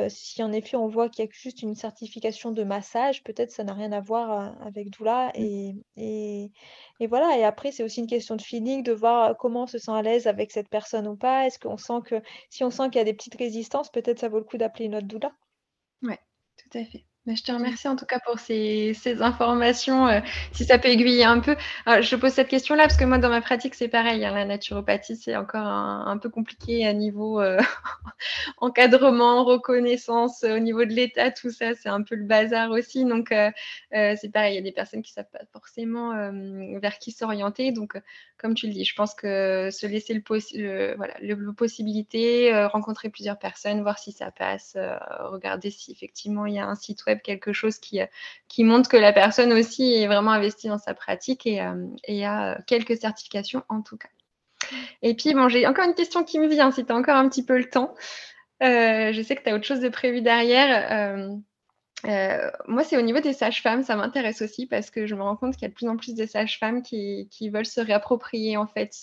si en effet on voit qu'il y a juste une certification de massage, peut-être ça n'a rien à voir avec doula, mmh. et, et, et voilà. Et après, c'est aussi une question de feeling, de voir comment on se sent à l'aise avec cette personne ou pas. Est-ce qu'on sent que si on sent qu'il y a des petites résistances, peut-être ça vaut le coup d'appeler une autre doula? Ouais, tout à fait. Mais je te remercie en tout cas pour ces, informations. Euh, si ça peut aiguiller un peu. je pose cette question-là parce que moi, dans ma pratique, c'est pareil. Hein, la naturopathie, c'est encore un, peu compliqué à niveau euh, encadrement, reconnaissance, au niveau de l'État, tout ça, c'est un peu le bazar aussi. Donc, euh, c'est pareil. Il y a des personnes qui ne savent pas forcément vers qui s'orienter. Donc, comme tu le dis, je pense que se laisser le, voilà, le, possibilité, rencontrer plusieurs personnes, voir si ça passe, regarder si effectivement il y a un site web quelque chose qui, euh, qui montre que la personne aussi est vraiment investie dans sa pratique et, euh, a quelques certifications en tout cas. Et puis, bon, j'ai encore une question qui me vient, si tu as encore un petit peu le temps. Euh, je sais que tu as autre chose de prévu derrière. moi, c'est au niveau des sages-femmes, ça m'intéresse aussi parce que je me rends compte qu'il y a de plus en plus de sages-femmes qui, qui, veulent se réapproprier en fait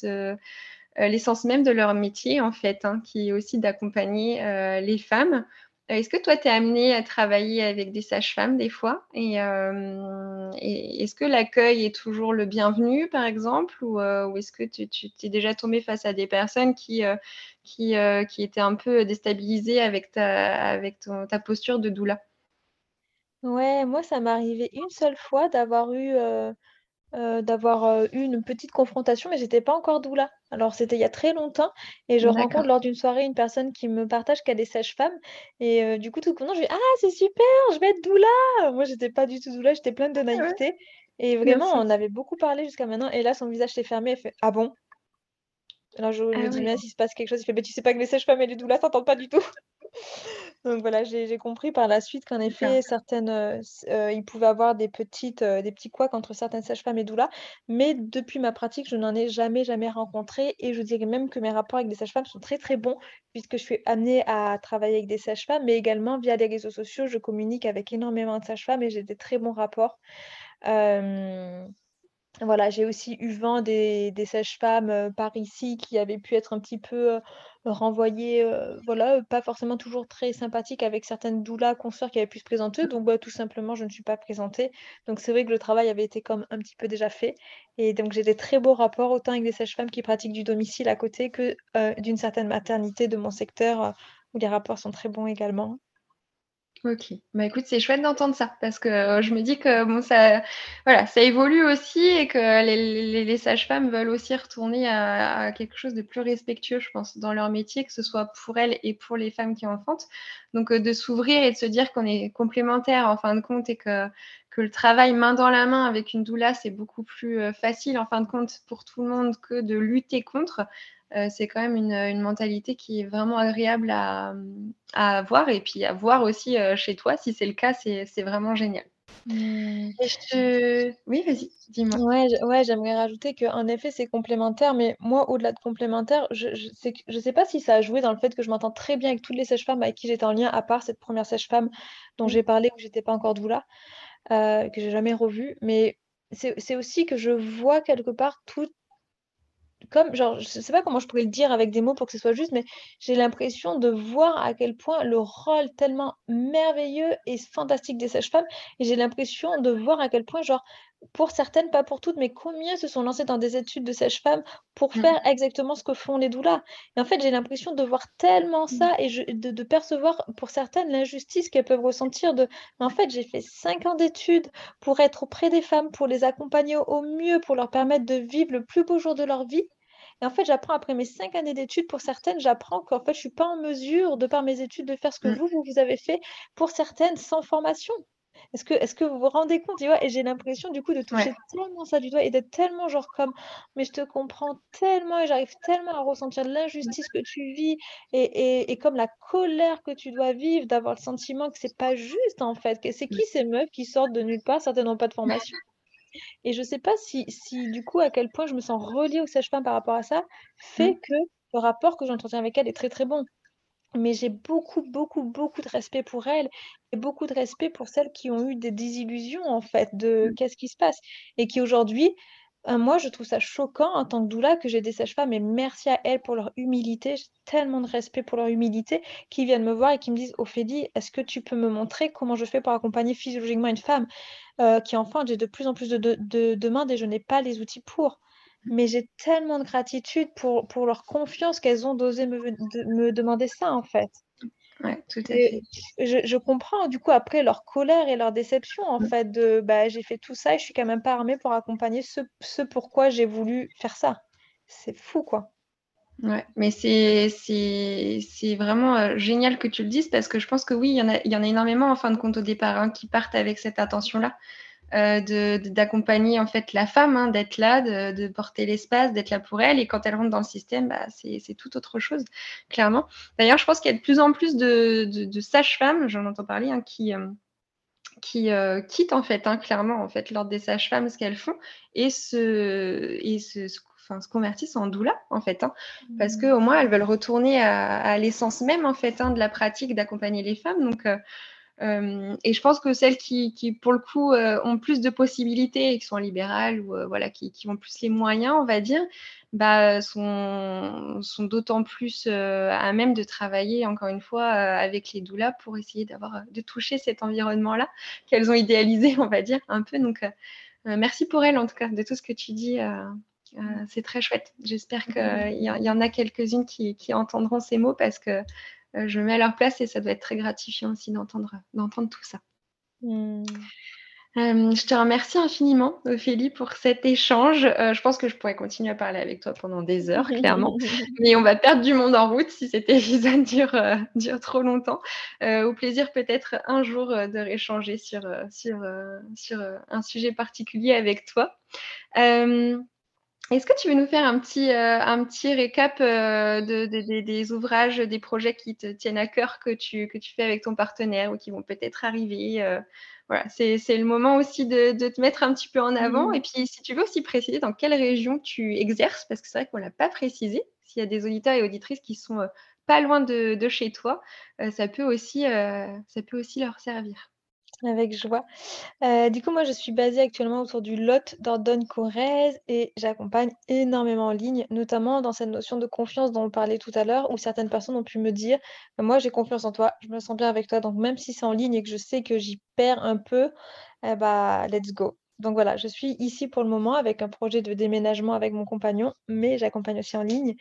l'essence même de leur métier en fait, hein, qui est aussi d'accompagner les femmes est-ce que toi, tu es amené à travailler avec des sages-femmes des fois? Euh, Et, est-ce que l'accueil est toujours le bienvenu, par exemple? Ou, euh, est-ce que tu, t'es déjà tombé face à des personnes qui, euh, étaient un peu déstabilisées avec ta, avec ta posture de doula? Ouais, moi, ça m'est arrivé une seule fois d'avoir eu d'avoir, eu une petite confrontation, mais j'étais pas encore doula. Alors c'était il y a très longtemps et je rencontre lors d'une soirée une personne qui me partage qu'elle est sage-femme et du coup tout content, je dis: «Ah c'est super, je vais être doula!» moi j'étais pas du tout doula, j'étais pleine de naïveté et vraiment on avait beaucoup parlé jusqu'à maintenant et là son visage s'est fermé, elle fait: «Ah bon?» alors je lui ah dis: «Mince, il se passe quelque chose», il fait: «Beh, tu sais pas que les sages-femmes et les doulas s'entendent pas du tout?» Donc voilà, j'ai compris par la suite qu'en effet, certaines, euh, euh, il pouvait avoir des petites, euh, des petits couacs entre certaines sages-femmes et doulas, mais depuis ma pratique, je n'en ai jamais, jamais rencontré et je dirais même que mes rapports avec des sages-femmes sont très, très bons puisque je suis amenée à travailler avec des sages-femmes, mais également via les réseaux sociaux, je communique avec énormément de sages-femmes et j'ai des très bons rapports. Voilà, j'ai aussi eu vent des des sages-femmes, par ici qui avaient pu être un petit peu, renvoyées, voilà, pas forcément toujours très sympathiques avec certaines doulas consoeurs qui avaient pu se présenter. Donc bah, tout simplement, je ne suis pas présentée. Donc c'est vrai que le travail avait été comme un petit peu déjà fait et donc j'ai des très beaux rapports autant avec des sages-femmes qui pratiquent du domicile à côté que, d'une certaine maternité de mon secteur, où les rapports sont très bons également. OK. Bah, écoute, c'est chouette d'entendre ça parce que, heu, je me dis que bon ça voilà, ça évolue aussi et que les sages-femmes veulent aussi retourner à quelque chose de plus respectueux, je pense, dans leur métier, que ce soit pour elles et pour les femmes qui enfantent. Donc, heu, de s'ouvrir et de se dire qu'on est complémentaires en fin de compte et que que le travail main dans la main avec une doula, c'est beaucoup plus, heu, facile en fin de compte pour tout le monde que de lutter contre. Heu, c'est quand même une, une mentalité qui est vraiment agréable à, à avoir et puis à voir aussi, heu, chez toi. Si c'est le cas, c'est vraiment génial. Mmh. Et je te oui, vas-y, dis-moi. Ouais, ouais, j'aimerais rajouter qu'en effet, c'est complémentaire, mais moi, au-delà de complémentaire, je que je sais pas si ça a joué dans le fait que je m'entends très bien avec toutes les sages-femmes avec qui j'étais en lien, à part cette première sage-femme dont Mmh. j'ai parlé, où j'étais pas encore doula, heu, que j'ai jamais revue. Mais c'est aussi que je vois quelque part tout comme genre, je sais pas comment je pourrais le dire avec des mots pour que ce soit juste, mais j'ai l'impression de voir à quel point le rôle tellement merveilleux et fantastique des sages-femmes et j'ai l'impression de voir à quel point, genre, pour certaines, pas pour toutes, mais combien se sont lancées dans des études de sage-femme pour Mmh faire exactement ce que font les doulas. Et en fait, j'ai l'impression de voir tellement mh. ça et je de de percevoir pour certaines l'injustice qu'elles peuvent ressentir de: «Mais en fait, j'ai fait 5 ans d'études pour être auprès des femmes, pour les accompagner au mieux, pour leur permettre de vivre le plus beau jour de leur vie et en fait, j'apprends après mes 5 années d'études, pour certaines, j'apprends qu'en fait, je suis pas en mesure, de par mes études, de faire ce que Mmh. vous, vous vous avez fait, pour certaines, sans formation. Est-ce que vous vous rendez compte, tu vois? Et j'ai l'impression, du coup, de Ouais. toucher tellement ça du doigt et d'être tellement genre comme: «Mais je te comprends tellement et j'arrive tellement à ressentir l'injustice que tu vis et et et comme la colère que tu dois vivre, d'avoir le sentiment que c'est pas juste, en fait, que c'est qui ces meufs qui sortent de nulle part, certaines n'ont pas de formation?» Et je sais pas si si du coup, à quel point je me sens reliée aux sages-femmes par rapport à ça, Mmh. fait que le rapport que j'entretiens avec elles est très, très bon. Mais j'ai beaucoup, beaucoup, beaucoup de respect pour elles et beaucoup de respect pour celles qui ont eu des désillusions, en fait, de Mmh. qu'est-ce qui se passe? Et qui aujourd'hui, heu, moi, je trouve ça choquant en tant que doula que j'ai des sages-femmes et merci à elles pour leur humilité, j'ai tellement de respect pour leur humilité, qui viennent me voir et qui me disent: «Ophélie, est-ce que tu peux me montrer comment je fais pour accompagner physiologiquement une femme, heu, qui enceinte? J'ai de plus en plus de de de demandes et je n'ai pas les outils pour». Mais j'ai tellement de gratitude pour pour leur confiance qu'elles ont d'oser me de me demander ça, en fait. Ouais, tout à Et fait. je je comprends du coup après leur colère et leur déception en Mmh. fait de, bah, j'ai fait tout ça et je suis quand même pas armée pour accompagner ce ce pourquoi j'ai voulu faire ça. C'est fou quoi. Ouais, mais c'est vraiment, heu, génial que tu le dises parce que je pense que oui, il y en a il y en a énormément en fin de compte au départ, hein, qui partent avec cette intention-là, de d'accompagner en fait la femme, hein, d'être là, de de porter l'espace, d'être là pour elle et quand elle rentre dans le système, bah, c'est tout autre chose, clairement. D'ailleurs, je pense qu'il y a de plus en plus de de de sages-femmes, j'en entends parler, hein, qui, hem, qui, heu, quittent en fait, hein, clairement en fait l'ordre des sages-femmes, ce qu'elles font et se et se se enfin se convertissent en doula en fait, hein. Parce Mmh. qu'au moins elles veulent retourner à à l'essence même en fait, hein, de la pratique d'accompagner les femmes donc hem et je pense que celles qui qui pour le coup, heu, ont plus de possibilités et qui sont libérales ou heu, voilà qui qui ont plus les moyens on va dire, bah, sont sont d'autant plus, à même de travailler encore une fois, avec les doulas pour essayer d'avoir, de toucher cet environnement-là qu'elles ont idéalisé on va dire un peu. Donc merci pour elles en tout cas de tout ce que tu dis, heu, c'est très chouette. J'espère qu'il y en il y en a quelques-unes qui qui entendront ces mots parce que, je me mets à leur place et ça doit être très gratifiant aussi d'entendre, d'entendre tout ça. Mmh. Hem, je te remercie infiniment Ophélie pour cet échange, heu, je pense que je pourrais continuer à parler avec toi pendant des heures clairement, mais on va perdre du monde en route si cet épisode dure, trop longtemps. Au plaisir peut-être un jour, de rééchanger sur, sur, un sujet particulier avec toi. Est-ce que tu veux nous faire un petit, un petit récap, de de des des ouvrages, des projets qui te tiennent à cœur que tu que tu fais avec ton partenaire ou qui vont peut-être arriver, heu, voilà, c'est c'est le moment aussi de de te mettre un petit peu en avant et Mmh. puis si tu veux aussi préciser dans quelle région tu exerces, parce que c'est vrai qu'on l'a pas précisé. S'il y a des auditeurs et auditrices qui sont, pas loin de de chez toi, heu, ça peut aussi, heu, ça peut aussi leur servir. Avec joie. Heu, du coup, moi, je suis basée actuellement autour du Lot, Dordogne-Corrèze et j'accompagne énormément en ligne, notamment dans cette notion de confiance dont on parlait tout à l'heure, où certaines personnes ont pu me dire: «Bah, «Moi, j'ai confiance en toi, je me sens bien avec toi, donc même si c'est en ligne et que je sais que j'y perds un peu, eh bah, let's go». Donc voilà, je suis ici pour le moment avec un projet de déménagement avec mon compagnon, mais j'accompagne aussi en ligne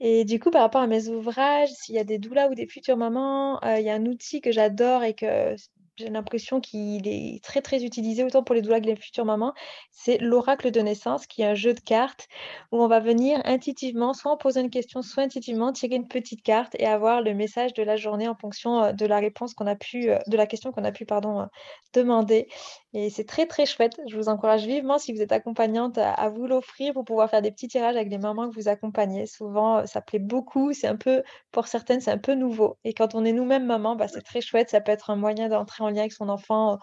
Et du coup, par rapport à mes ouvrages, s'il y a des doulas ou des futures mamans, heu, il y a un outil que j'adore et que j'ai l'impression qu'il est très, très utilisé autant pour les doulas que les futures mamans, c'est l'oracle de naissance qui est un jeu de cartes où on va venir intuitivement, soit en posant une question, soit intuitivement tirer une petite carte et avoir le message de la journée en fonction, heu, de la réponse qu'on a pu, heu, de la question qu'on a pu, pardon, heu, demander. Et c'est très, très chouette. Je vous encourage vivement si vous êtes accompagnante à à vous l'offrir pour pouvoir faire des petits tirages avec les mamans que vous accompagnez. Souvent, ça plaît beaucoup, c'est un peu pour certaines, c'est un peu nouveau. Et quand on est nous-mêmes maman, bah, c'est très chouette, ça peut être un moyen d'entrer en lien avec son enfant, heu,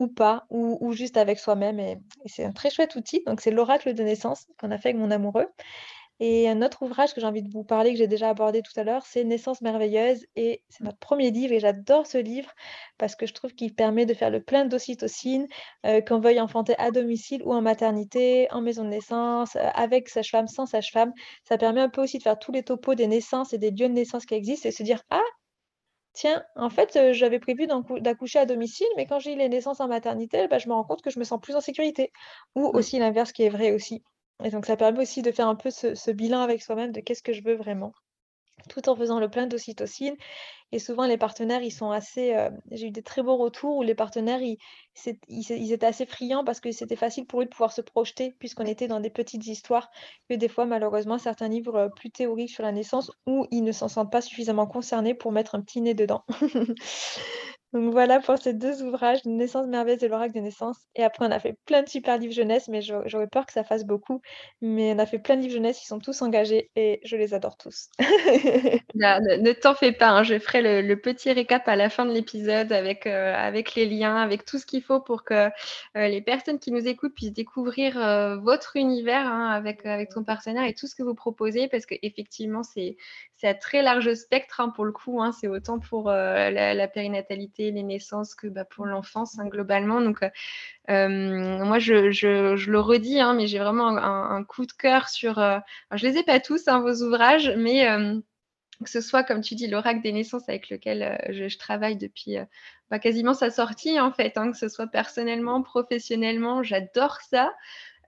ou pas, ou juste avec soi-même et c'est un très chouette outil. Donc c'est l'oracle de naissance qu'on a fait avec mon amoureux et un autre ouvrage que j'ai envie de vous parler, que j'ai déjà abordé tout à l'heure, c'est Naissance merveilleuse et c'est notre premier livre et j'adore ce livre parce que je trouve qu'il permet de faire le plein d'ocytocine, heu, qu'on veuille enfanter à domicile ou en maternité, en maison de naissance, heu, avec sage-femme, sans sage-femme. Ça permet un peu aussi de faire tous les topos des naissances et des lieux de naissance qui existent et se dire: «Ah! Tiens, en fait, j'avais prévu d'accoucher à domicile, mais quand j'ai eu les naissances en maternité, bah, je me rends compte que je me sens plus en sécurité». Ou Mmh. aussi l'inverse qui est vrai aussi. Et donc ça permet aussi de faire un peu ce ce bilan avec soi-même de qu'est-ce que je veux vraiment? Tout en faisant le plein d'ocytocine et souvent les partenaires, ils sont assez, heu j'ai eu des très beaux retours où les partenaires, ils ils ils étaient assez friands parce que c'était facile pour eux de pouvoir se projeter puisqu'on était dans des petites histoires que des fois, malheureusement, certains livres, heu, plus théoriques sur la naissance où ils ne s'en sentent pas suffisamment concernés pour mettre un petit nez dedans. Donc voilà pour ces 2 ouvrages, Naissance merveilleuse et l'oracle de naissance et après on a fait plein de super livres jeunesse, mais j'au j'aurais peur que ça fasse beaucoup. Mais on a fait plein de livres jeunesse, ils sont tous engagés et je les adore tous. Ne t'en fais pas, hein, je ferai le petit récap à la fin de l'épisode avec, heu, avec les liens, avec tout ce qu'il faut pour que, heu, les personnes qui nous écoutent puissent découvrir, heu, votre univers, hein, avec, ton partenaire et tout ce que vous proposez parce qu'effectivement c'est à très large spectre, hein, pour le coup. C'est autant pour, la la périnatalité, les naissances que, bah, pour l'enfance, hein, globalement donc heu, hem, moi je le redis, hein, mais j'ai vraiment un coup de cœur sur, alors je les ai pas tous, hein, vos ouvrages, mais hem, que ce soit comme tu dis l'oracle des naissances avec lequel, je travaille depuis, bah, quasiment sa sortie en fait, que ce soit personnellement, professionnellement, j'adore ça.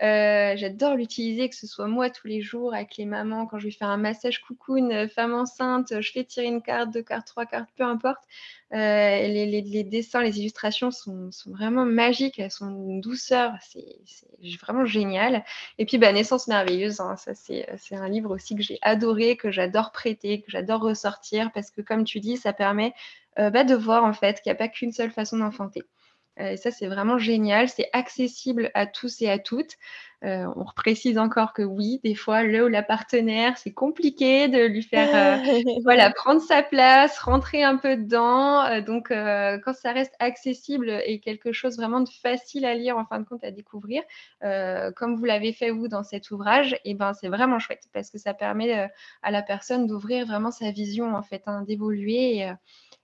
Heu, j'adore l'utiliser, que ce soit moi tous les jours avec les mamans quand je vais faire un massage cocoon, heu, femme enceinte, je fais tirer une carte, 2 cartes, 3 cartes, peu importe. Les dessins, les illustrations sont vraiment magiques, elles sont d'une douceur, c'est vraiment génial et puis, bah, Naissance merveilleuse, hein, ça c'est, un livre aussi que j'ai adoré, que j'adore prêter, que j'adore ressortir parce que comme tu dis, ça permet, bah, de voir en fait qu'il y a pas qu'une seule façon d'enfanter. Heu, et ça, c'est vraiment génial, c'est accessible à tous et à toutes. Heu, on reprécise encore que oui, des fois, le ou la partenaire, c'est compliqué de lui faire, heu, voilà, prendre sa place, rentrer un peu dedans, heu, donc quand ça reste accessible et quelque chose vraiment de facile à lire, en fin de compte, à découvrir, comme vous l'avez fait vous dans cet ouvrage et ben, c'est vraiment chouette parce que ça permet, à la personne d'ouvrir vraiment sa vision en fait, hein, d'évoluer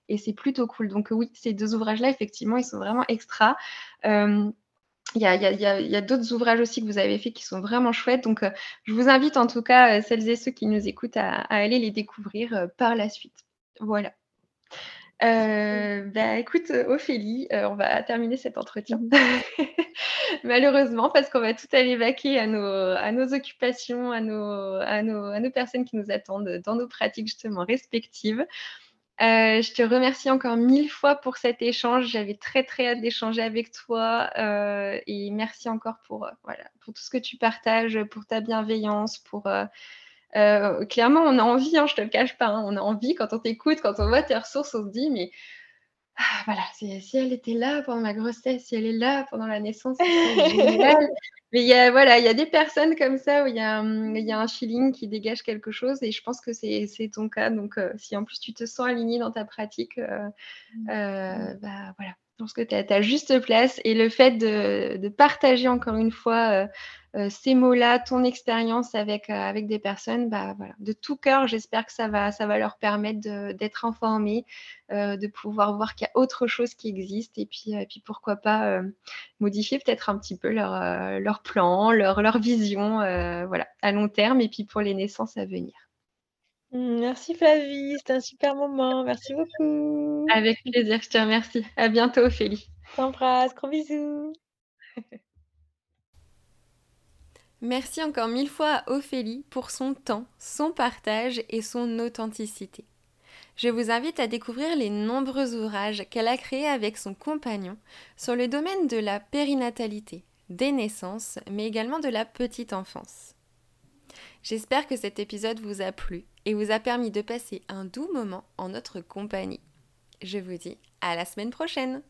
et c'est plutôt cool. Donc oui, ces 2 ouvrages-là, effectivement, ils sont vraiment extra. Il y a d'autres ouvrages aussi que vous avez faits qui sont vraiment chouettes donc heu, je vous invite en tout cas, heu, celles et ceux qui nous écoutent à aller les découvrir, heu, par la suite. Voilà. Bah, écoute, Ophélie, on va terminer cet entretien. Malheureusement parce qu'on va tout aller vaquer à nos à nos occupations, à nos à nos personnes qui nous attendent, dans nos pratiques justement respectives. Heu, je te remercie encore 1000 fois pour cet échange. J'avais très, très hâte d'échanger avec toi, heu et merci encore pour, heu, voilà, pour tout ce que tu partages, pour ta bienveillance, pour, clairement, on a envie, hein, je te le cache pas, hein, on a envie quand on t'écoute, quand on voit tes ressources, on se dit: «Mais ah voilà, si elle était là pendant ma grossesse, si elle est là pendant la naissance, ce serait génial». Mais il y a voilà, il y a des personnes comme ça où il y a, mmh, il y a un feeling qui dégage quelque chose et je pense que c'est ton cas donc heu, si en plus tu te sens alignée dans ta pratique, heu Mmh. heu, bah, voilà, je pense que tu à ta juste place et le fait de partager encore une fois, heu heu, ces mots-là, ton expérience avec, heu, avec des personnes, bah, voilà, de tout cœur, j'espère que ça va ça va leur permettre d'être informées, heu, de pouvoir voir qu'il y a autre chose qui existe et puis, puis pourquoi pas, modifier peut-être un petit peu leur, leur plan, leur leur vision, voilà, à long terme et puis pour les naissances à venir. Merci Flavie, c'était un super moment, merci beaucoup. Avec plaisir, je te remercie. À bientôt Ophélie. T'embrasse, gros bisous. Merci encore mille fois à Ophélie pour son temps, son partage et son authenticité. Je vous invite à découvrir les nombreux ouvrages qu'elle a créés avec son compagnon sur le domaine de la périnatalité, des naissances, mais également de la petite enfance. J'espère que cet épisode vous a plu et vous a permis de passer un doux moment en notre compagnie. Je vous dis à la semaine prochaine